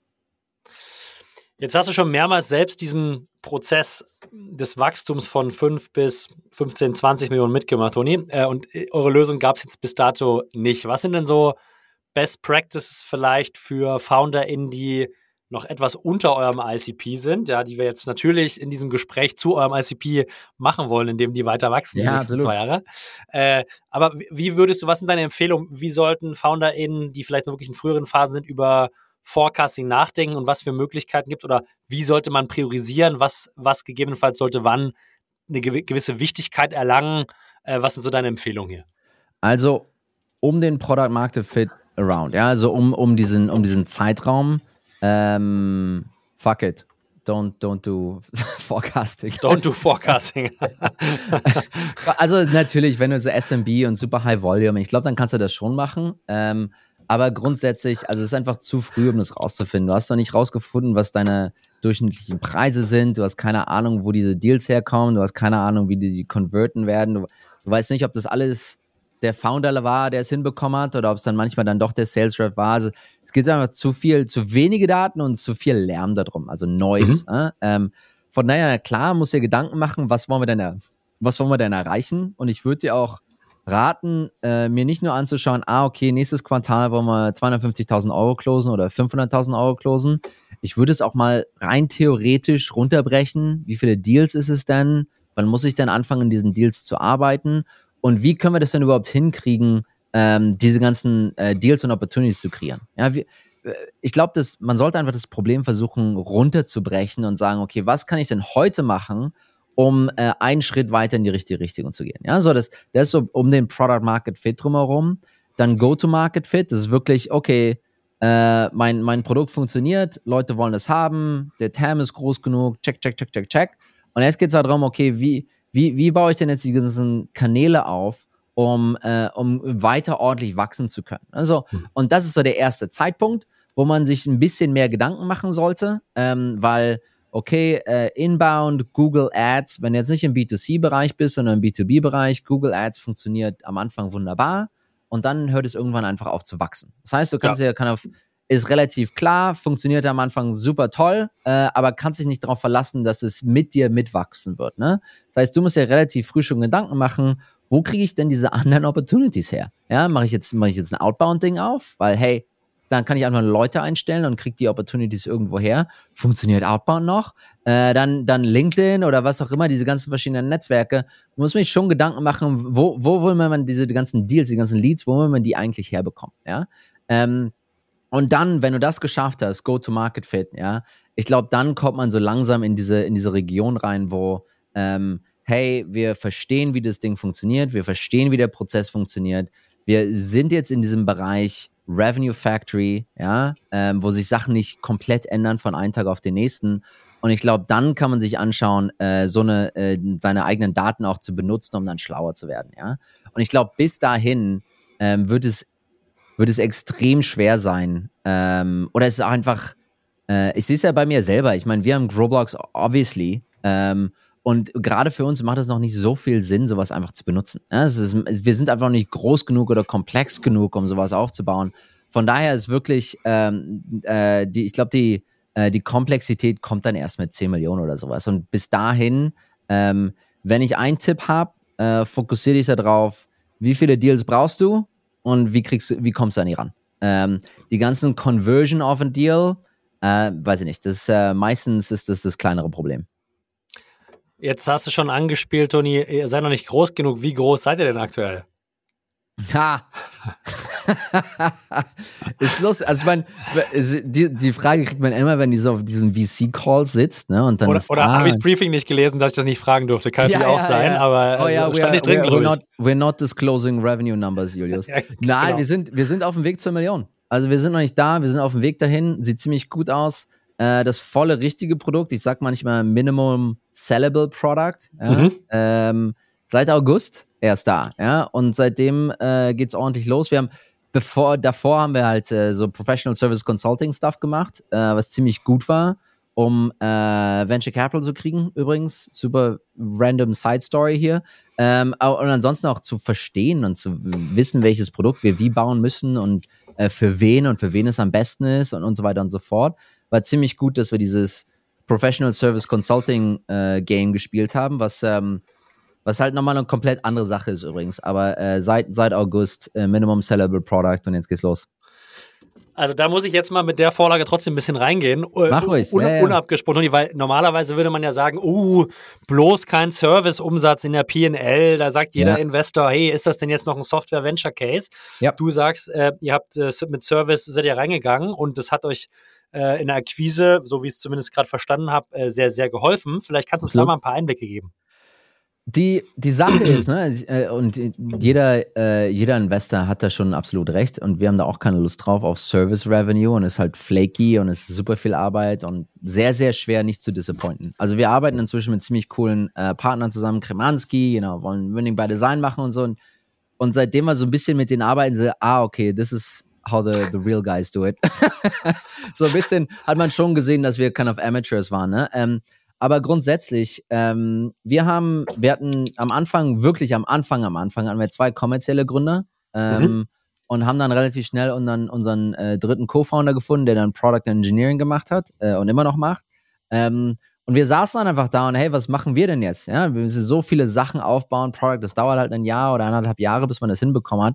Jetzt hast du schon mehrmals selbst diesen Prozess des Wachstums von 5 bis 15, 20 Millionen mitgemacht, Toni. Äh, und äh, eure Lösung gab es jetzt bis dato nicht. Was sind denn so Best Practices vielleicht für FounderInnen, die noch etwas unter eurem ICP sind, ja, die wir jetzt natürlich in diesem Gespräch zu eurem ICP machen wollen, indem die weiter wachsen ja, die nächsten absolut. zwei Jahre. Äh, aber wie würdest du, was sind deine Empfehlungen? Wie sollten FounderInnen, die vielleicht noch wirklich in früheren Phasen sind, über Forecasting nachdenken und was für Möglichkeiten gibt? Oder wie sollte man priorisieren? Was, was gegebenenfalls sollte wann eine gewisse Wichtigkeit erlangen? Äh, was sind so deine Empfehlungen hier? Also, um den Product Market Fit around. Ja, also um, um, diesen, um diesen Zeitraum. Ähm, fuck it. Don't, don't do forecasting. Don't do forecasting. also natürlich, wenn du so SMB und super High Volume, ich glaube, dann kannst du das schon machen. Ähm, aber grundsätzlich, also es ist einfach zu früh, um das rauszufinden. Du hast noch nicht rausgefunden, was deine durchschnittlichen Preise sind. Du hast keine Ahnung, wo diese Deals herkommen. Du hast keine Ahnung, wie die, die konverten werden. Du, du weißt nicht, ob das alles der Founder war, der es hinbekommen hat, oder ob es dann manchmal dann doch der Sales Rep war. Also, es gibt einfach zu viel, zu wenige Daten und zu viel Lärm darum, also Noise. Mhm. Äh? Ähm, von daher, klar, muss dir Gedanken machen, was wollen wir denn, was wollen wir denn erreichen? Und ich würde dir auch raten, äh, mir nicht nur anzuschauen, ah, okay, nächstes Quartal wollen wir 250.000 Euro closen oder 500.000 Euro closen. Ich würde es auch mal rein theoretisch runterbrechen. Wie viele Deals ist es denn? Wann muss ich denn anfangen, in diesen Deals zu arbeiten? Und wie können wir das denn überhaupt hinkriegen, ähm, diese ganzen äh, Deals und Opportunities zu kreieren? Ja, wie, äh, ich glaube, man sollte einfach das Problem versuchen runterzubrechen und sagen, okay, was kann ich denn heute machen, um äh, einen Schritt weiter in die richtige Richtung zu gehen? Ja, so das, das ist so um den Product Market Fit drumherum. Dann Go-to-Market Fit, das ist wirklich, okay, äh, mein, mein Produkt funktioniert, Leute wollen es haben, der TAM ist groß genug, check, check, check, check, check. Und jetzt geht es darum, okay, wie, wie, wie baue ich denn jetzt die ganzen Kanäle auf, um, äh, um weiter ordentlich wachsen zu können? Also, mhm. und das ist so der erste Zeitpunkt, wo man sich ein bisschen mehr Gedanken machen sollte, ähm, weil, okay, äh, Inbound, Google Ads, wenn du jetzt nicht im B2C-Bereich bist, sondern im B2B-Bereich, Google Ads funktioniert am Anfang wunderbar und dann hört es irgendwann einfach auf zu wachsen. Das heißt, du kannst ja, ja kann auf ist relativ klar, funktioniert am Anfang super toll, äh, aber kannst dich nicht darauf verlassen, dass es mit dir mitwachsen wird. Ne? Das heißt, du musst ja relativ früh schon Gedanken machen, wo kriege ich denn diese anderen Opportunities her? Ja, mache ich jetzt mache ich jetzt ein Outbound-Ding auf, weil hey, dann kann ich einfach Leute einstellen und kriege die Opportunities irgendwo her. Funktioniert Outbound noch? Äh, dann, dann LinkedIn oder was auch immer, diese ganzen verschiedenen Netzwerke. muss mich schon Gedanken machen, wo, wo will man diese ganzen Deals, die ganzen Leads, wo will man die eigentlich herbekommen? Ja. Ähm, und dann, wenn du das geschafft hast, Go-to-Market-Fit, ja, ich glaube, dann kommt man so langsam in diese, in diese Region rein, wo, ähm, hey, wir verstehen, wie das Ding funktioniert, wir verstehen, wie der Prozess funktioniert. Wir sind jetzt in diesem Bereich Revenue Factory, ja, ähm, wo sich Sachen nicht komplett ändern von einem Tag auf den nächsten. Und ich glaube, dann kann man sich anschauen, äh, so eine, äh, seine eigenen Daten auch zu benutzen, um dann schlauer zu werden, ja. Und ich glaube, bis dahin ähm, wird es wird es extrem schwer sein. Ähm, oder es ist einfach, äh, ich sehe es ja bei mir selber. Ich meine, wir haben Growblocks, obviously. Ähm, und gerade für uns macht es noch nicht so viel Sinn, sowas einfach zu benutzen. Ja, ist, wir sind einfach noch nicht groß genug oder komplex genug, um sowas aufzubauen. Von daher ist wirklich, ähm, äh, die, ich glaube, die, äh, die Komplexität kommt dann erst mit 10 Millionen oder sowas. Und bis dahin, ähm, wenn ich einen Tipp habe, äh, fokussiere dich darauf, wie viele Deals brauchst du und wie kriegst du, wie kommst du an die ran? Ähm, die ganzen Conversion of a Deal, äh, weiß ich nicht, das äh, meistens ist das das kleinere Problem. Jetzt hast du schon angespielt, Toni, ihr seid noch nicht groß genug. Wie groß seid ihr denn aktuell? Ha! ist lustig. Also ich meine, die, die Frage kriegt man immer, wenn die so auf diesen VC-Call sitzt, ne? Und dann oder ist, oder ah, habe ich das Briefing nicht gelesen, dass ich das nicht fragen durfte? Kann Ja, natürlich auch ja, sein, ja. aber Oh ja, also, we stand are, nicht drin, we're, we're, glaube ich. not, we're not disclosing revenue numbers, Julius. Ja, Nein, genau. wir, sind, wir sind auf dem Weg zur Million. Also wir sind noch nicht da, wir sind auf dem Weg dahin, sieht ziemlich gut aus. Äh, das volle richtige Produkt, ich sag manchmal Minimum Sellable Product, ja, Mhm. ähm, seit August erst da, ja, und seitdem äh, geht's ordentlich los. Wir haben bevor, davor haben wir halt äh, so Professional Service Consulting Stuff gemacht, äh, was ziemlich gut war, um äh, Venture Capital zu kriegen, übrigens. Super random Side Story hier. Ähm, und ansonsten auch zu verstehen und zu wissen, welches Produkt wir wie bauen müssen und äh, für wen und für wen es am besten ist und, und so weiter und so fort. War ziemlich gut, dass wir dieses Professional Service Consulting äh, Game gespielt haben, was ähm, was halt nochmal eine komplett andere Sache ist übrigens. Aber äh, seit, seit August äh, Minimum Sellable Product und jetzt geht's los. Also da muss ich jetzt mal mit der Vorlage trotzdem ein bisschen reingehen. Äh, Mach ruhig, Un ja. Unabgesprochen, weil normalerweise würde man ja sagen, uh, bloß kein Serviceumsatz in der P&L. Da sagt jeder Ja. Investor, hey, ist das denn jetzt noch ein Software-Venture-Case? Ja. Du sagst, äh, ihr habt äh, mit Service seid ihr reingegangen und das hat euch äh, in der Akquise, so wie ich es zumindest gerade verstanden habe, äh, sehr, sehr geholfen. Vielleicht kannst du uns da mal ein paar Einblicke geben. Die, die Sache ist, ne, äh, und jeder, äh, jeder Investor hat da schon absolut recht und wir haben da auch keine Lust drauf auf Service Revenue und ist halt flaky und ist super viel Arbeit und sehr, sehr schwer nicht zu disappointen. Also wir arbeiten inzwischen mit ziemlich coolen äh, Partnern zusammen, Kremanski, genau, wollen Winning by Design machen und so und, und seitdem wir so ein bisschen mit denen arbeiten, so, ah, okay, this is how the, the real guys do it. so ein bisschen hat man schon gesehen, dass wir kind of amateurs waren, ne? Ähm, aber grundsätzlich, ähm, wir haben, wir hatten am Anfang, wirklich am Anfang, am Anfang hatten wir zwei kommerzielle Gründer ähm, und haben dann relativ schnell unseren, unseren äh, dritten Co-Founder gefunden, der dann Product Engineering gemacht hat äh, und immer noch macht. Ähm, und wir saßen dann einfach da und hey, was machen wir denn jetzt? Ja, wir müssen so viele Sachen aufbauen, Product, das dauert halt ein Jahr oder eineinhalb Jahre, bis man das hinbekommen hat.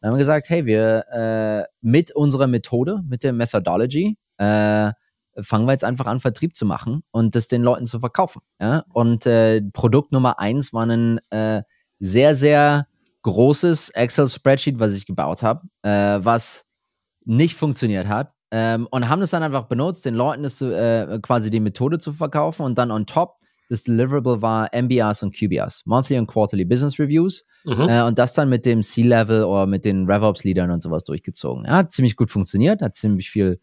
Dann haben wir gesagt, hey, wir äh, mit unserer Methode, mit der Methodology, äh, fangen wir jetzt einfach an, Vertrieb zu machen und das den Leuten zu verkaufen. Ja? Und äh, Produkt Nummer eins war ein äh, sehr, sehr großes Excel-Spreadsheet, was ich gebaut habe, äh, was nicht funktioniert hat. Ähm, und haben das dann einfach benutzt, den Leuten das, äh, quasi die Methode zu verkaufen und dann on top das Deliverable war MBRs und QBRs, Monthly und Quarterly Business Reviews. Mhm. Äh, und das dann mit dem C-Level oder mit den RevOps-Leadern und sowas durchgezogen. Ja, hat ziemlich gut funktioniert, hat ziemlich viel,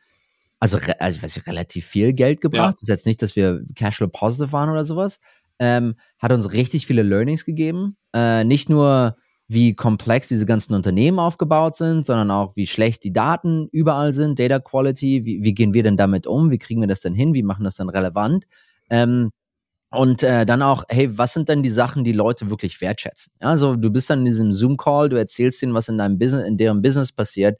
also, also ich weiß nicht, relativ viel Geld gebracht. Ja. Ist jetzt nicht, dass wir Cashflow positive waren oder sowas. Ähm, hat uns richtig viele Learnings gegeben. Äh, nicht nur, wie komplex diese ganzen Unternehmen aufgebaut sind, sondern auch, wie schlecht die Daten überall sind, Data Quality, wie, wie gehen wir denn damit um, wie kriegen wir das denn hin, wie machen das dann relevant. Ähm, und äh, dann auch, hey, was sind denn die Sachen, die Leute wirklich wertschätzen? Also du bist dann in diesem Zoom-Call, du erzählst ihnen, was in deinem Business, in deren Business passiert,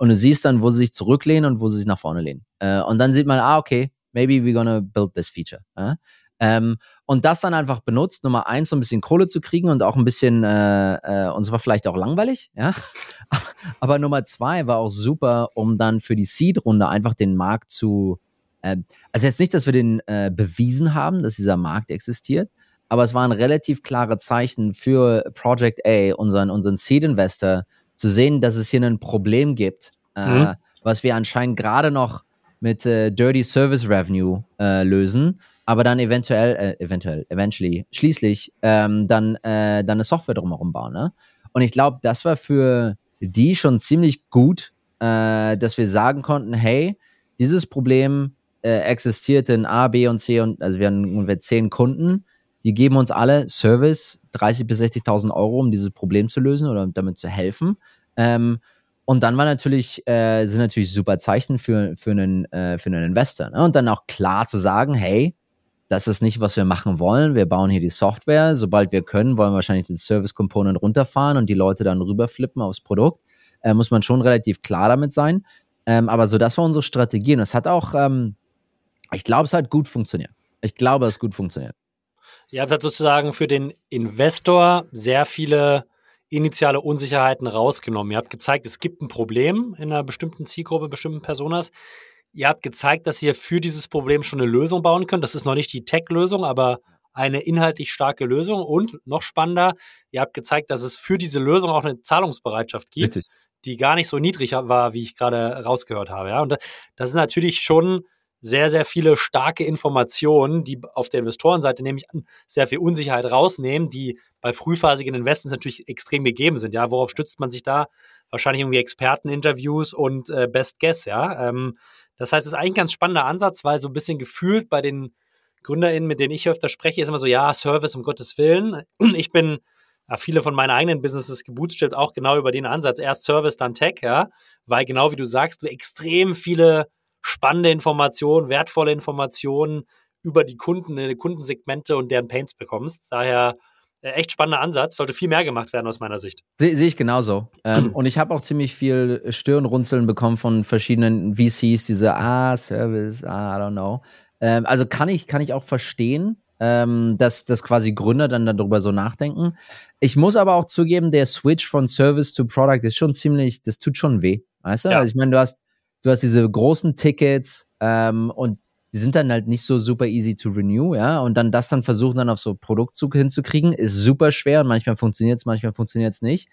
und du siehst dann, wo sie sich zurücklehnen und wo sie sich nach vorne lehnen. Äh, und dann sieht man, ah, okay, maybe we're gonna build this feature. Ja? Ähm, und das dann einfach benutzt, Nummer eins, um ein bisschen Kohle zu kriegen und auch ein bisschen, äh, äh, und es war vielleicht auch langweilig, ja. Aber Nummer zwei war auch super, um dann für die Seed-Runde einfach den Markt zu, äh, also jetzt nicht, dass wir den äh, bewiesen haben, dass dieser Markt existiert, aber es waren relativ klare Zeichen für Project A, unseren, unseren Seed-Investor, zu sehen, dass es hier ein Problem gibt, äh, Mhm. was wir anscheinend gerade noch mit äh, Dirty Service Revenue äh, lösen, aber dann eventuell, äh, eventuell, eventually, schließlich ähm, dann, äh, dann eine Software drumherum bauen. Ne? Und ich glaube, das war für die schon ziemlich gut, dass wir sagen konnten, hey, dieses Problem existiert in A, B und C und also wir haben ungefähr zehn Kunden, die geben uns alle Service 30 bis 60.000 Euro, um dieses Problem zu lösen oder damit zu helfen. Ähm, und dann war natürlich, äh, sind natürlich super Zeichen für, für, einen, äh, für einen Investor. Ne? Und dann auch klar zu sagen, hey, das ist nicht, was wir machen wollen. Wir bauen hier die Software. Sobald wir können, wollen wir wahrscheinlich den Service Component runterfahren und die Leute dann rüberflippen aufs Produkt. Äh, muss man schon relativ klar damit sein. Ähm, aber so, das war unsere Strategie. Und es hat auch, ähm, ich glaube, es hat gut funktioniert. Ich glaube, es hat gut funktioniert. Ihr habt halt sozusagen für den Investor sehr viele initiale Unsicherheiten rausgenommen. Ihr habt gezeigt, es gibt ein Problem in einer bestimmten Zielgruppe, bestimmten Personas. Ihr habt gezeigt, dass ihr für dieses Problem schon eine Lösung bauen könnt. Das ist noch nicht die Tech-Lösung, aber eine inhaltlich starke Lösung. Und noch spannender, ihr habt gezeigt, dass es für diese Lösung auch eine Zahlungsbereitschaft gibt. Richtig. die gar nicht so niedrig war, wie ich gerade rausgehört habe. Ja? Und das ist natürlich schon sehr, sehr viele starke Informationen, die auf der Investorenseite nämlich sehr viel Unsicherheit rausnehmen, die bei frühphasigen Investments natürlich extrem gegeben sind. Ja, worauf stützt man sich da? Wahrscheinlich irgendwie Experteninterviews und äh, Best Guess, ja. Ähm, das heißt, es ist eigentlich ein ganz spannender Ansatz, weil so ein bisschen gefühlt bei den GründerInnen, mit denen ich öfter spreche, ist immer so, ja, Service um Gottes Willen. Ich bin ja, viele von meinen eigenen Businesses gebootstrapped auch genau über den Ansatz. Erst Service, dann Tech, ja. Weil genau wie du sagst, du extrem viele spannende Informationen, wertvolle Informationen über die Kunden, die Kundensegmente und deren Pains bekommst. Daher äh, echt spannender Ansatz, sollte viel mehr gemacht werden aus meiner Sicht. Sehe seh ich genauso. Ähm, und ich habe auch ziemlich viel Stirnrunzeln bekommen von verschiedenen VCs, diese Ah, Service, ah, I don't know. Ähm, also kann ich, kann ich auch verstehen, ähm, dass, dass quasi Gründer dann darüber so nachdenken. Ich muss aber auch zugeben, der Switch von Service to Product ist schon ziemlich, das tut schon weh. Weißt du? Ja. Also ich meine, du hast, du hast diese großen Tickets ähm, und die sind dann halt nicht so super easy to renew, ja. Und dann das dann versuchen, dann auf so Produktzug hinzukriegen, ist super schwer und manchmal funktioniert es, manchmal funktioniert es nicht.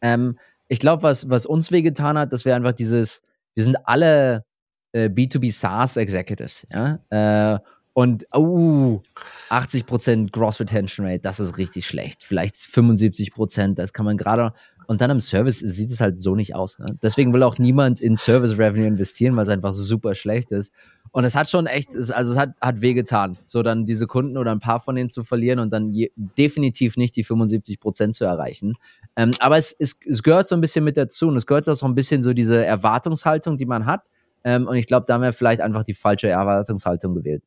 Ähm, ich glaube, was, was uns wehgetan hat, dass wir einfach dieses, wir sind alle äh, B2B SaaS Executives, ja. Äh, und uh, 80% Gross Retention Rate, das ist richtig schlecht. Vielleicht 75%, das kann man gerade. Und dann im Service sieht es halt so nicht aus. Ne? Deswegen will auch niemand in Service Revenue investieren, weil es einfach super schlecht ist. Und es hat schon echt, also es hat, hat wehgetan, so dann diese Kunden oder ein paar von denen zu verlieren und dann je, definitiv nicht die 75 Prozent zu erreichen. Ähm, aber es, es, es gehört so ein bisschen mit dazu und es gehört auch so ein bisschen so diese Erwartungshaltung, die man hat. Ähm, und ich glaube, da haben wir vielleicht einfach die falsche Erwartungshaltung gewählt.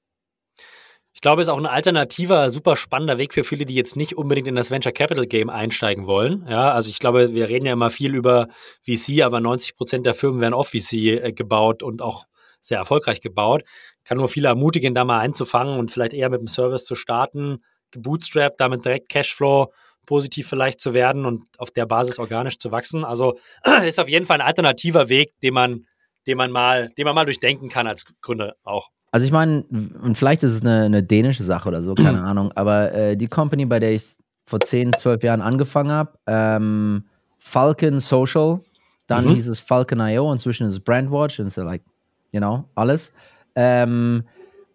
Ich glaube, es ist auch ein alternativer, super spannender Weg für viele, die jetzt nicht unbedingt in das Venture Capital Game einsteigen wollen. Ja, also ich glaube, wir reden ja immer viel über VC, aber 90 Prozent der Firmen werden off VC äh, gebaut und auch sehr erfolgreich gebaut. Kann nur viele ermutigen, da mal einzufangen und vielleicht eher mit dem Service zu starten, gebootstrapped, damit direkt Cashflow positiv vielleicht zu werden und auf der Basis organisch zu wachsen. Also ist auf jeden Fall ein alternativer Weg, den man, den man mal, den man mal durchdenken kann als Gründer auch. Also ich meine, und vielleicht ist es eine, eine, dänische Sache oder so, keine Ahnung, aber äh, die Company, bei der ich vor 10, 12 Jahren angefangen habe, ähm, Falcon Social, dann mhm. hieß es Falcon.io, inzwischen ist es Brandwatch, und so like, you know, alles. Ähm,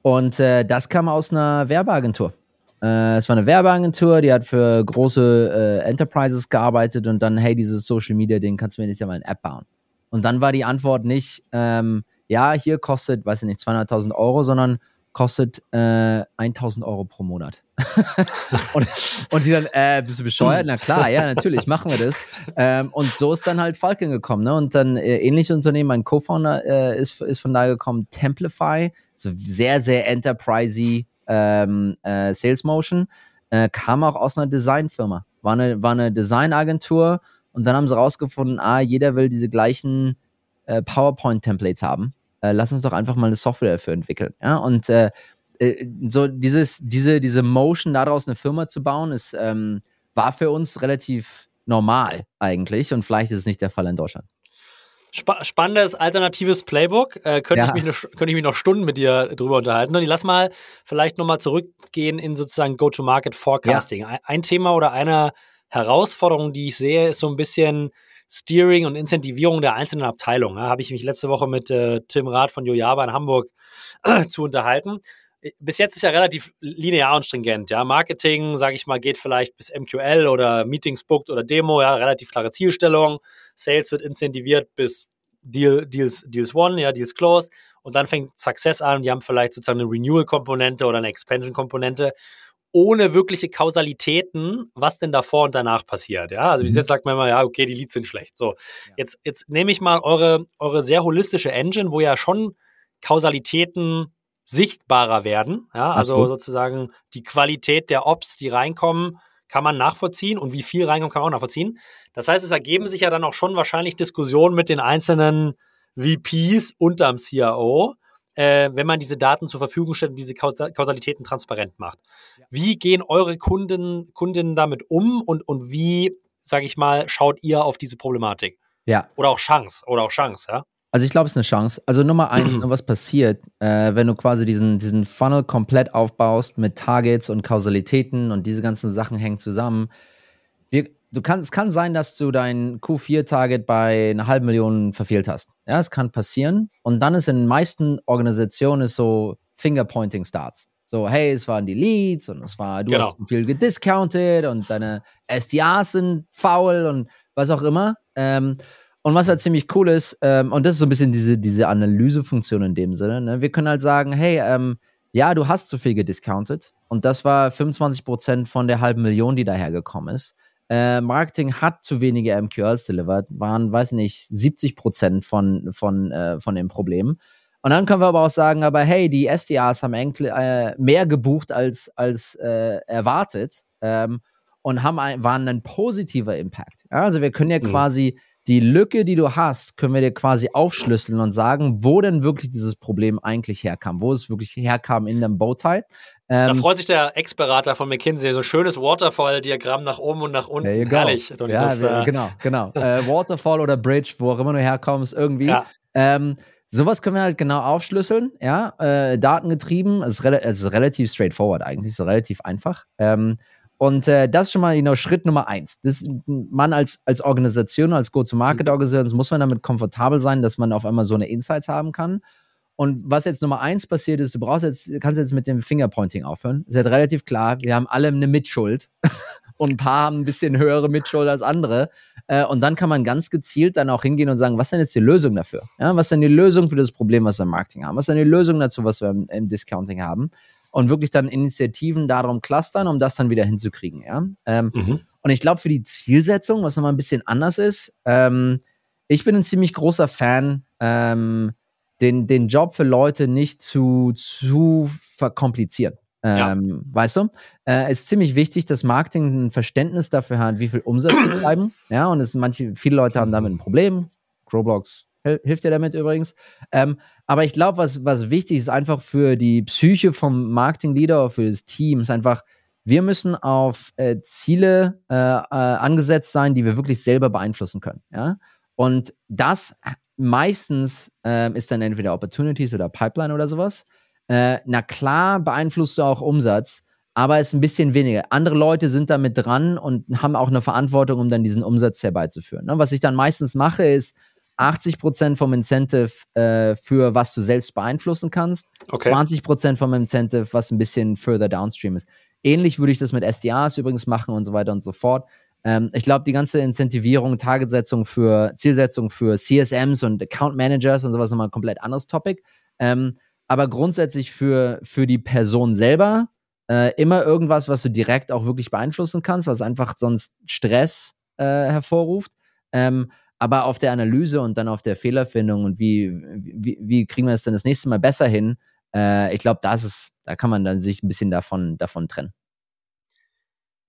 und äh, das kam aus einer Werbeagentur. Äh, es war eine Werbeagentur, die hat für große äh, Enterprises gearbeitet und dann, hey, dieses Social Media Ding, kannst du mir nicht ja mal eine App bauen? Und dann war die Antwort nicht, ähm, ja, hier kostet, weiß ich nicht, 200.000 Euro, sondern kostet äh, 1000 Euro pro Monat. und, und die dann, äh, bist du bescheuert? Na klar, ja, natürlich, machen wir das. Ähm, und so ist dann halt Falcon gekommen. Ne? Und dann äh, ähnliche Unternehmen, mein Co-Founder äh, ist, ist von da gekommen, Templify, so sehr, sehr enterprisey ähm, äh, Sales Motion, äh, kam auch aus einer Designfirma. War eine, war eine Designagentur und dann haben sie rausgefunden, ah, jeder will diese gleichen äh, PowerPoint-Templates haben äh, lass uns doch einfach mal eine Software dafür entwickeln. Ja, und äh, äh, so dieses, diese, diese Motion daraus eine Firma zu bauen, ist, ähm, war für uns relativ normal eigentlich und vielleicht ist es nicht der Fall in Deutschland. Sp spannendes alternatives Playbook. Äh, könnte, ja. ich mich noch, könnte ich mich noch Stunden mit dir drüber unterhalten. Und lass mal vielleicht nochmal zurückgehen in sozusagen Go-to-Market Forecasting. Ja. Ein, ein Thema oder eine Herausforderung, die ich sehe, ist so ein bisschen Steering und Incentivierung der einzelnen Abteilungen. Ja, Habe ich mich letzte Woche mit äh, Tim Rath von Jojaba in Hamburg äh, zu unterhalten. Äh, bis jetzt ist ja relativ linear und stringent. Ja, Marketing, sage ich mal, geht vielleicht bis MQL oder Meetings booked oder Demo. Ja, relativ klare Zielstellung. Sales wird incentiviert bis Deal, Deals, Deals One, ja, Deals Closed. Und dann fängt Success an. Die haben vielleicht sozusagen eine Renewal-Komponente oder eine Expansion-Komponente ohne wirkliche Kausalitäten, was denn davor und danach passiert. Ja, also bis mhm. jetzt sagt man immer, ja, okay, die Leads sind schlecht. So, ja. jetzt, jetzt nehme ich mal eure, eure sehr holistische Engine, wo ja schon Kausalitäten sichtbarer werden. Ja, also sozusagen die Qualität der Ops, die reinkommen, kann man nachvollziehen und wie viel reinkommt, kann man auch nachvollziehen. Das heißt, es ergeben sich ja dann auch schon wahrscheinlich Diskussionen mit den einzelnen VPs unterm CIO, äh, wenn man diese Daten zur Verfügung stellt und diese Kausalitäten transparent macht. Ja. Wie gehen eure Kunden, Kundinnen damit um und, und wie, sage ich mal, schaut ihr auf diese Problematik? Ja. Oder auch Chance, oder auch Chance, ja? Also ich glaube, es ist eine Chance. Also Nummer eins, ne, was passiert, äh, wenn du quasi diesen, diesen Funnel komplett aufbaust mit Targets und Kausalitäten und diese ganzen Sachen hängen zusammen. Du kannst, es kann sein, dass du dein Q4-Target bei einer halben Million verfehlt hast. Ja, es kann passieren. Und dann ist in den meisten Organisationen so Fingerpointing Starts. So, hey, es waren die Leads und es war, du genau. hast viel gediscounted und deine SDAs sind faul und was auch immer. Ähm, und was halt ziemlich cool ist, ähm, und das ist so ein bisschen diese, diese Analysefunktion in dem Sinne, ne? wir können halt sagen, hey, ähm, ja, du hast zu viel gediscounted und das war 25% von der halben Million, die dahergekommen ist. Äh, Marketing hat zu wenige MQLs delivered, waren, weiß nicht, 70 von, von, äh, von dem Problem. Und dann können wir aber auch sagen, aber hey, die SDAs haben äh, mehr gebucht als, als äh, erwartet ähm, und haben ein, waren ein positiver Impact. Ja, also wir können ja mhm. quasi die Lücke, die du hast, können wir dir quasi aufschlüsseln und sagen, wo denn wirklich dieses Problem eigentlich herkam, wo es wirklich herkam in dem Bowtie. Ähm, da freut sich der Ex-Berater von McKinsey, so ein schönes Waterfall-Diagramm nach oben und nach unten. Herrlich. ja, das, äh, genau, genau. äh, Waterfall oder Bridge, wo auch immer du herkommst, irgendwie. Ja. Ähm, sowas können wir halt genau aufschlüsseln, ja. Äh, datengetrieben, es ist, re es ist relativ straightforward eigentlich, es ist relativ einfach. Ähm, und äh, das ist schon mal you know, Schritt Nummer eins. Das, man als, als Organisation, als Go-to-Market-Organisation, muss man damit komfortabel sein, dass man auf einmal so eine Insights haben kann. Und was jetzt Nummer eins passiert ist, du brauchst jetzt, kannst jetzt mit dem Fingerpointing aufhören. Ist halt relativ klar, wir haben alle eine Mitschuld. und ein paar haben ein bisschen höhere Mitschuld als andere. Äh, und dann kann man ganz gezielt dann auch hingehen und sagen, was ist denn jetzt die Lösung dafür? Ja, was ist denn die Lösung für das Problem, was wir im Marketing haben? Was ist denn die Lösung dazu, was wir im, Discounting haben? Und wirklich dann Initiativen darum clustern, um das dann wieder hinzukriegen. Ja? Ähm, mhm. Und ich glaube, für die Zielsetzung, was nochmal ein bisschen anders ist, ähm, ich bin ein ziemlich großer Fan, ähm, den, den Job für Leute nicht zu, zu verkomplizieren. Ähm, ja. Weißt du? Äh, ist ziemlich wichtig, dass Marketing ein Verständnis dafür hat, wie viel Umsatz sie treiben. Ja, und es, manche, viele Leute haben damit ein Problem. Growblocks hilft dir damit übrigens. Ähm, aber ich glaube, was, was wichtig ist, einfach für die Psyche vom Marketing-Leader oder für das Team, ist einfach, wir müssen auf äh, Ziele äh, äh, angesetzt sein, die wir wirklich selber beeinflussen können. Ja? Und das meistens äh, ist dann entweder Opportunities oder Pipeline oder sowas. Äh, na klar beeinflusst du auch Umsatz, aber es ist ein bisschen weniger. Andere Leute sind damit dran und haben auch eine Verantwortung, um dann diesen Umsatz herbeizuführen. Ne? Was ich dann meistens mache, ist 80% vom Incentive äh, für was du selbst beeinflussen kannst, okay. 20% vom Incentive, was ein bisschen further downstream ist. Ähnlich würde ich das mit SDAs übrigens machen und so weiter und so fort. Ähm, ich glaube, die ganze Incentivierung, Targetsetzung für Zielsetzung für CSMs und Account Managers und sowas nochmal ein komplett anderes Topic. Ähm, aber grundsätzlich für, für die Person selber äh, immer irgendwas, was du direkt auch wirklich beeinflussen kannst, was einfach sonst Stress äh, hervorruft. Ähm, aber auf der Analyse und dann auf der Fehlerfindung und wie, wie, wie kriegen wir es dann das nächste Mal besser hin, äh, ich glaube, das ist, da kann man dann sich ein bisschen davon, davon trennen.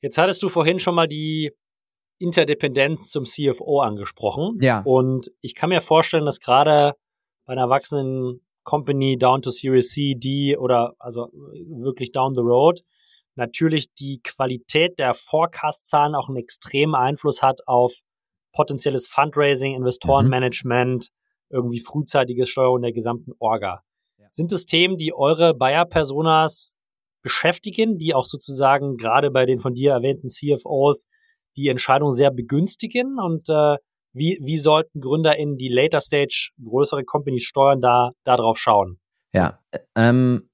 Jetzt hattest du vorhin schon mal die Interdependenz zum CFO angesprochen. Ja. Und ich kann mir vorstellen, dass gerade bei einer wachsenden Company down to Series C, D oder also wirklich down the road, natürlich die Qualität der Forecast-Zahlen auch einen extremen Einfluss hat auf potenzielles Fundraising, Investorenmanagement, mhm. irgendwie frühzeitige Steuerung der gesamten Orga. Ja. Sind es Themen, die eure Buyer-Personas beschäftigen, die auch sozusagen gerade bei den von dir erwähnten CFOs die Entscheidung sehr begünstigen und äh, wie, wie sollten Gründer in die Later Stage größere Companies steuern, da, da drauf schauen? Ja, ähm,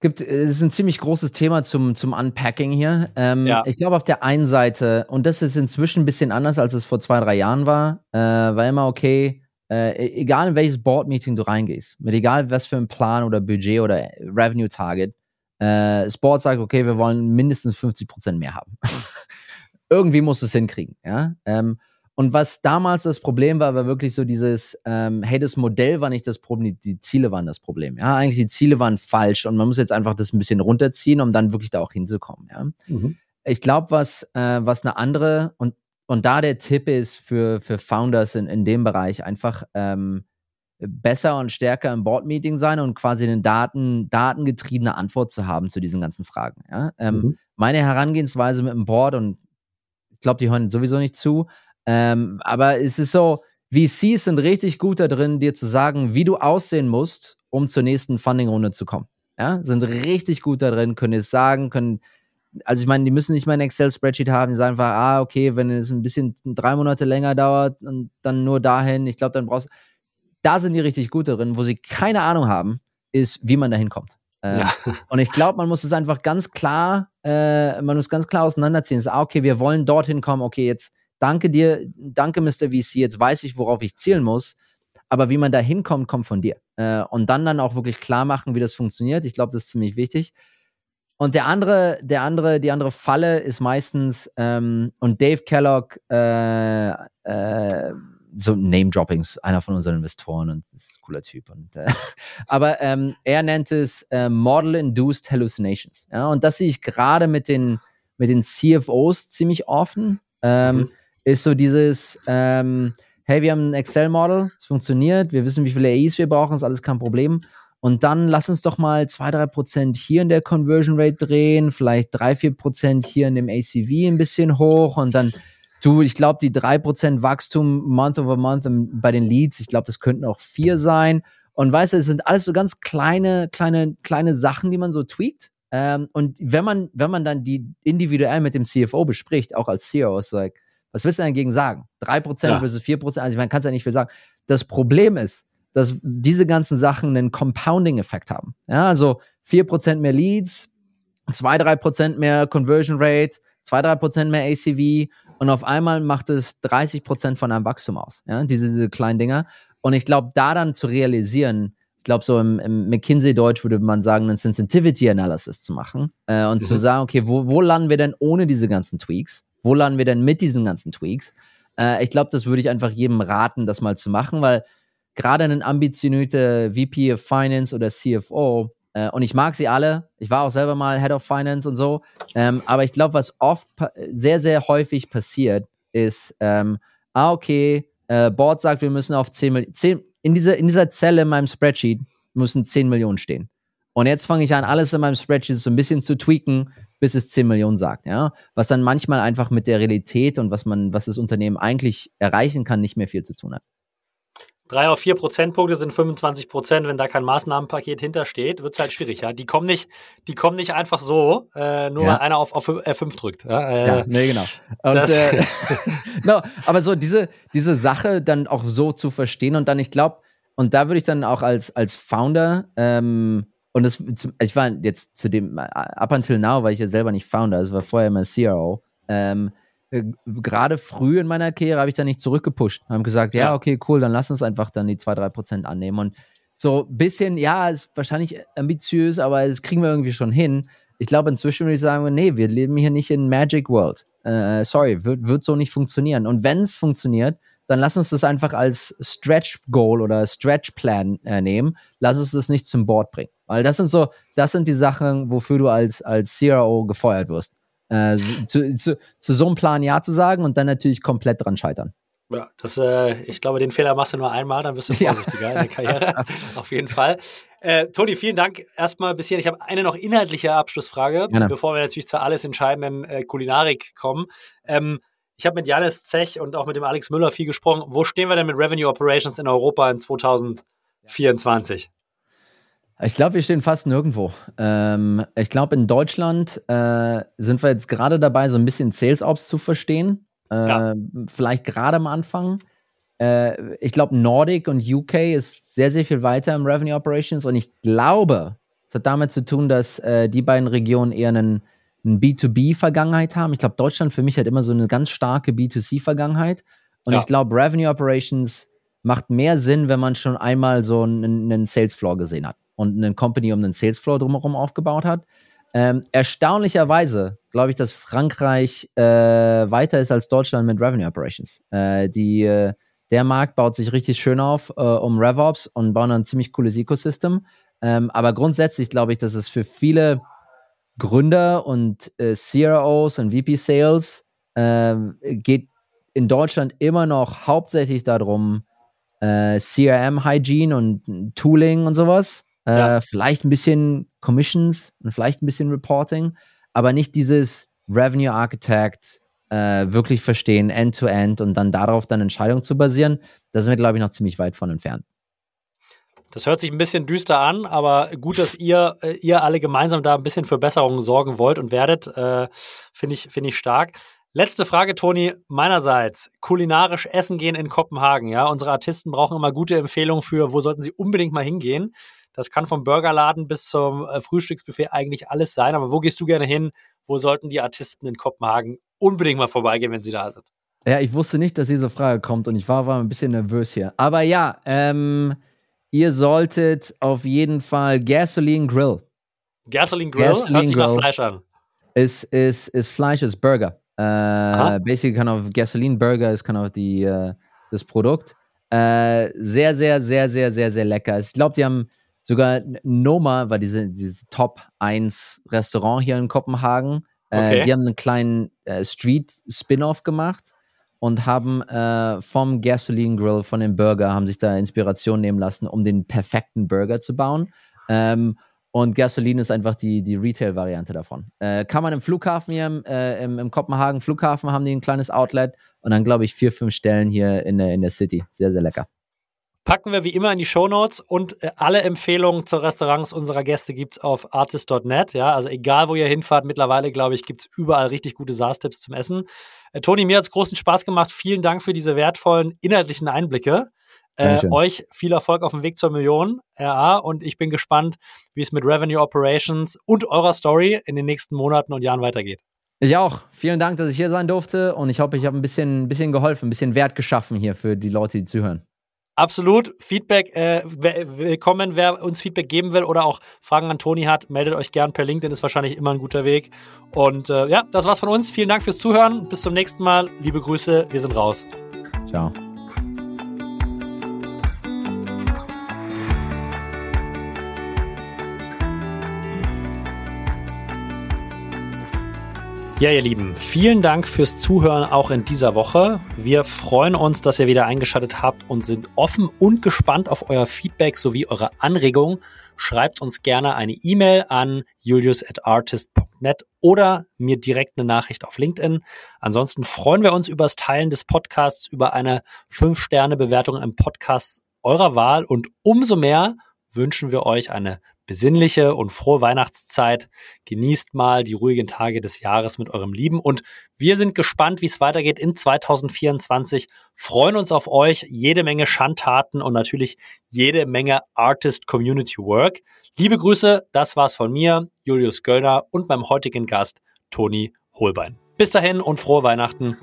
gibt, es ist ein ziemlich großes Thema zum, zum Unpacking hier. Ähm, ja. Ich glaube, auf der einen Seite, und das ist inzwischen ein bisschen anders, als es vor zwei, drei Jahren war, äh, war immer okay, äh, egal in welches Board-Meeting du reingehst, mit egal was für ein Plan oder Budget oder Revenue-Target, äh, Sport sagt, okay, wir wollen mindestens 50 Prozent mehr haben. Irgendwie muss es hinkriegen, ja. Ähm, und was damals das Problem war, war wirklich so dieses, ähm, hey, das Modell war nicht das Problem, die Ziele waren das Problem. Ja, eigentlich die Ziele waren falsch und man muss jetzt einfach das ein bisschen runterziehen, um dann wirklich da auch hinzukommen. Ja. Mhm. Ich glaube, was, äh, was eine andere und, und da der Tipp ist für, für Founders in, in dem Bereich einfach ähm, besser und stärker im Board-Meeting sein und quasi eine Daten, datengetriebene Antwort zu haben zu diesen ganzen Fragen. Ja. Ähm, mhm. Meine Herangehensweise mit dem Board und ich glaube, die hören sowieso nicht zu, ähm, aber es ist so, VCs sind richtig gut da drin, dir zu sagen, wie du aussehen musst, um zur nächsten Funding-Runde zu kommen. Ja, sind richtig gut da drin, können es sagen, können also ich meine, die müssen nicht mal ein Excel-Spreadsheet haben, die sagen einfach, ah, okay, wenn es ein bisschen drei Monate länger dauert und dann nur dahin, ich glaube, dann brauchst du, da sind die richtig gut drin, wo sie keine Ahnung haben, ist, wie man da hinkommt. Äh, ja. Und ich glaube, man muss es einfach ganz klar, äh, man muss ganz klar auseinanderziehen. Es ist, ah, okay, wir wollen dorthin kommen, okay, jetzt danke dir, danke Mr. VC, jetzt weiß ich, worauf ich zielen muss. Aber wie man da hinkommt, kommt von dir. Äh, und dann dann auch wirklich klar machen, wie das funktioniert. Ich glaube, das ist ziemlich wichtig. Und der andere, der andere, die andere Falle ist meistens, ähm, und Dave Kellogg, äh, äh, so Name-Droppings, einer von unseren Investoren und das ist ein cooler Typ. Und, äh, aber ähm, er nennt es äh, Model-Induced Hallucinations. Ja, und das sehe ich gerade mit den, mit den CFOs ziemlich offen. Ähm, mhm. Ist so dieses, ähm, hey, wir haben ein Excel-Model, es funktioniert, wir wissen, wie viele AIs wir brauchen, ist alles kein Problem. Und dann lass uns doch mal 2-3% hier in der Conversion Rate drehen, vielleicht 3-4% hier in dem ACV ein bisschen hoch und dann Du, ich glaube, die 3% Wachstum Month over Month bei den Leads, ich glaube, das könnten auch vier sein. Und weißt du, es sind alles so ganz kleine, kleine, kleine Sachen, die man so tweakt. Ähm, und wenn man, wenn man dann die individuell mit dem CFO bespricht, auch als CEO, ist like, was willst du dagegen sagen? 3% ja. versus 4%, also man kann es ja nicht viel sagen. Das Problem ist, dass diese ganzen Sachen einen Compounding-Effekt haben. Ja, also 4% mehr Leads, 2-3% mehr Conversion Rate, 2-3% mehr ACV und auf einmal macht es 30 Prozent von einem Wachstum aus. Ja, diese, diese kleinen Dinger. Und ich glaube, da dann zu realisieren, ich glaube, so im, im McKinsey-Deutsch würde man sagen, einen Sensitivity Analysis zu machen äh, und mhm. zu sagen, okay, wo, wo landen wir denn ohne diese ganzen Tweaks? Wo landen wir denn mit diesen ganzen Tweaks? Äh, ich glaube, das würde ich einfach jedem raten, das mal zu machen, weil gerade ein ambitionierter VP of Finance oder CFO äh, und ich mag sie alle. Ich war auch selber mal Head of Finance und so. Ähm, aber ich glaube, was oft sehr, sehr häufig passiert, ist, ähm, ah, okay, äh, Board sagt, wir müssen auf 10 Millionen, in dieser, in dieser Zelle in meinem Spreadsheet müssen 10 Millionen stehen. Und jetzt fange ich an, alles in meinem Spreadsheet so ein bisschen zu tweaken, bis es 10 Millionen sagt, ja. Was dann manchmal einfach mit der Realität und was man, was das Unternehmen eigentlich erreichen kann, nicht mehr viel zu tun hat drei auf vier Prozentpunkte sind 25 Prozent. Wenn da kein Maßnahmenpaket hintersteht, wird es halt schwierig. Ja, die kommen nicht, die kommen nicht einfach so, äh, nur ja. weil einer auf, auf F5 drückt. Ja, äh, ja nee, genau. Und, äh, no, aber so diese, diese Sache dann auch so zu verstehen und dann, ich glaube, und da würde ich dann auch als, als Founder, ähm, und das, ich war jetzt zu dem, äh, up until now war ich ja selber nicht Founder, also war vorher immer CRO. Ähm, äh, gerade früh in meiner Karriere habe ich da nicht zurückgepusht. Haben gesagt, ja, okay, cool, dann lass uns einfach dann die 2-3 Prozent annehmen. Und so ein bisschen, ja, ist wahrscheinlich ambitiös, aber das kriegen wir irgendwie schon hin. Ich glaube, inzwischen würde ich sagen, nee, wir leben hier nicht in Magic World. Äh, sorry, wird, wird so nicht funktionieren. Und wenn es funktioniert, dann lass uns das einfach als Stretch Goal oder Stretch Plan äh, nehmen. Lass uns das nicht zum Board bringen. Weil das sind so, das sind die Sachen, wofür du als, als CRO gefeuert wirst äh, zu, zu, zu so einem Plan Ja zu sagen und dann natürlich komplett dran scheitern. Ja, das, äh, ich glaube, den Fehler machst du nur einmal, dann wirst du vorsichtiger ja. in der Karriere. Auf jeden Fall. Äh, Toni, vielen Dank erstmal bis hierhin. Ich habe eine noch inhaltliche Abschlussfrage, Gerne. bevor wir natürlich zur alles entscheidenden äh, Kulinarik kommen. Ähm, ich habe mit Janis Zech und auch mit dem Alex Müller viel gesprochen. Wo stehen wir denn mit Revenue Operations in Europa in 2024? Ich glaube, wir stehen fast nirgendwo. Ähm, ich glaube, in Deutschland äh, sind wir jetzt gerade dabei, so ein bisschen Sales Ops zu verstehen. Äh, ja. Vielleicht gerade am Anfang. Äh, ich glaube, Nordic und UK ist sehr, sehr viel weiter im Revenue Operations. Und ich glaube, es hat damit zu tun, dass äh, die beiden Regionen eher einen, einen B2B-Vergangenheit haben. Ich glaube, Deutschland für mich hat immer so eine ganz starke B2C-Vergangenheit. Und ja. ich glaube, Revenue Operations macht mehr Sinn, wenn man schon einmal so einen, einen Sales Floor gesehen hat und eine Company um den Sales Floor drumherum aufgebaut hat. Ähm, erstaunlicherweise glaube ich, dass Frankreich äh, weiter ist als Deutschland mit Revenue Operations. Äh, die, äh, der Markt baut sich richtig schön auf äh, um RevOps und bauen ein ziemlich cooles Ecosystem. Ähm, aber grundsätzlich glaube ich, dass es für viele Gründer und äh, CROs und VP Sales ähm, geht in Deutschland immer noch hauptsächlich darum, äh, CRM Hygiene und Tooling und sowas. Ja. Äh, vielleicht ein bisschen Commissions und vielleicht ein bisschen Reporting, aber nicht dieses Revenue Architect äh, wirklich verstehen, End-to-End -End, und dann darauf dann Entscheidungen zu basieren. Da sind wir, glaube ich, noch ziemlich weit von entfernt. Das hört sich ein bisschen düster an, aber gut, dass ihr, äh, ihr alle gemeinsam da ein bisschen für Besserungen sorgen wollt und werdet. Äh, Finde ich, find ich stark. Letzte Frage, Toni, meinerseits. Kulinarisch essen gehen in Kopenhagen, ja. Unsere Artisten brauchen immer gute Empfehlungen für, wo sollten sie unbedingt mal hingehen. Das kann vom Burgerladen bis zum äh, Frühstücksbuffet eigentlich alles sein. Aber wo gehst du gerne hin? Wo sollten die Artisten in Kopenhagen unbedingt mal vorbeigehen, wenn sie da sind? Ja, ich wusste nicht, dass diese Frage kommt und ich war, war ein bisschen nervös hier. Aber ja, ähm, ihr solltet auf jeden Fall Gasoline Grill. Gasoline Grill? Gasoline Hört sich Grill. Fleisch an. Ist, ist, ist Fleisch, ist Burger. Äh, basically kind of Gasoline Burger ist kind of die, äh, das Produkt. Äh, sehr, sehr, sehr, sehr, sehr, sehr lecker. Ich glaube, die haben sogar Noma, war diese, dieses Top 1 Restaurant hier in Kopenhagen. Äh, okay. die haben einen kleinen äh, Street-Spin-Off gemacht und haben äh, vom Gasoline Grill, von dem Burger, haben sich da Inspiration nehmen lassen, um den perfekten Burger zu bauen. Ähm, und Gasoline ist einfach die, die Retail-Variante davon. Äh, kann man im Flughafen hier, äh, im, im, Kopenhagen Flughafen haben die ein kleines Outlet und dann glaube ich vier, fünf Stellen hier in der, in der City. Sehr, sehr lecker. Packen wir wie immer in die Show Notes und äh, alle Empfehlungen zu Restaurants unserer Gäste gibt es auf artist.net. Ja, also egal wo ihr hinfahrt, mittlerweile glaube ich, gibt es überall richtig gute SaaS-Tipps zum Essen. Äh, Toni, mir hat es großen Spaß gemacht. Vielen Dank für diese wertvollen inhaltlichen Einblicke. Äh, euch viel Erfolg auf dem Weg zur Million, RA, und ich bin gespannt, wie es mit Revenue Operations und eurer Story in den nächsten Monaten und Jahren weitergeht. Ich auch. Vielen Dank, dass ich hier sein durfte und ich hoffe, ich habe ein bisschen, ein bisschen geholfen, ein bisschen Wert geschaffen hier für die Leute, die zuhören. Absolut. Feedback, äh, willkommen, wer uns Feedback geben will oder auch Fragen an Toni hat, meldet euch gern per LinkedIn, ist wahrscheinlich immer ein guter Weg. Und äh, ja, das war's von uns. Vielen Dank fürs Zuhören. Bis zum nächsten Mal. Liebe Grüße, wir sind raus. Ciao. Ja, ihr Lieben, vielen Dank fürs Zuhören auch in dieser Woche. Wir freuen uns, dass ihr wieder eingeschaltet habt und sind offen und gespannt auf euer Feedback sowie eure Anregungen. Schreibt uns gerne eine E-Mail an julius@artist.net oder mir direkt eine Nachricht auf LinkedIn. Ansonsten freuen wir uns über das Teilen des Podcasts, über eine 5-Sterne-Bewertung im Podcast eurer Wahl und umso mehr wünschen wir euch eine besinnliche und frohe Weihnachtszeit. Genießt mal die ruhigen Tage des Jahres mit eurem Lieben und wir sind gespannt, wie es weitergeht in 2024. Freuen uns auf euch, jede Menge Schandtaten und natürlich jede Menge Artist Community Work. Liebe Grüße, das war's von mir, Julius Göllner und meinem heutigen Gast Toni Holbein. Bis dahin und frohe Weihnachten.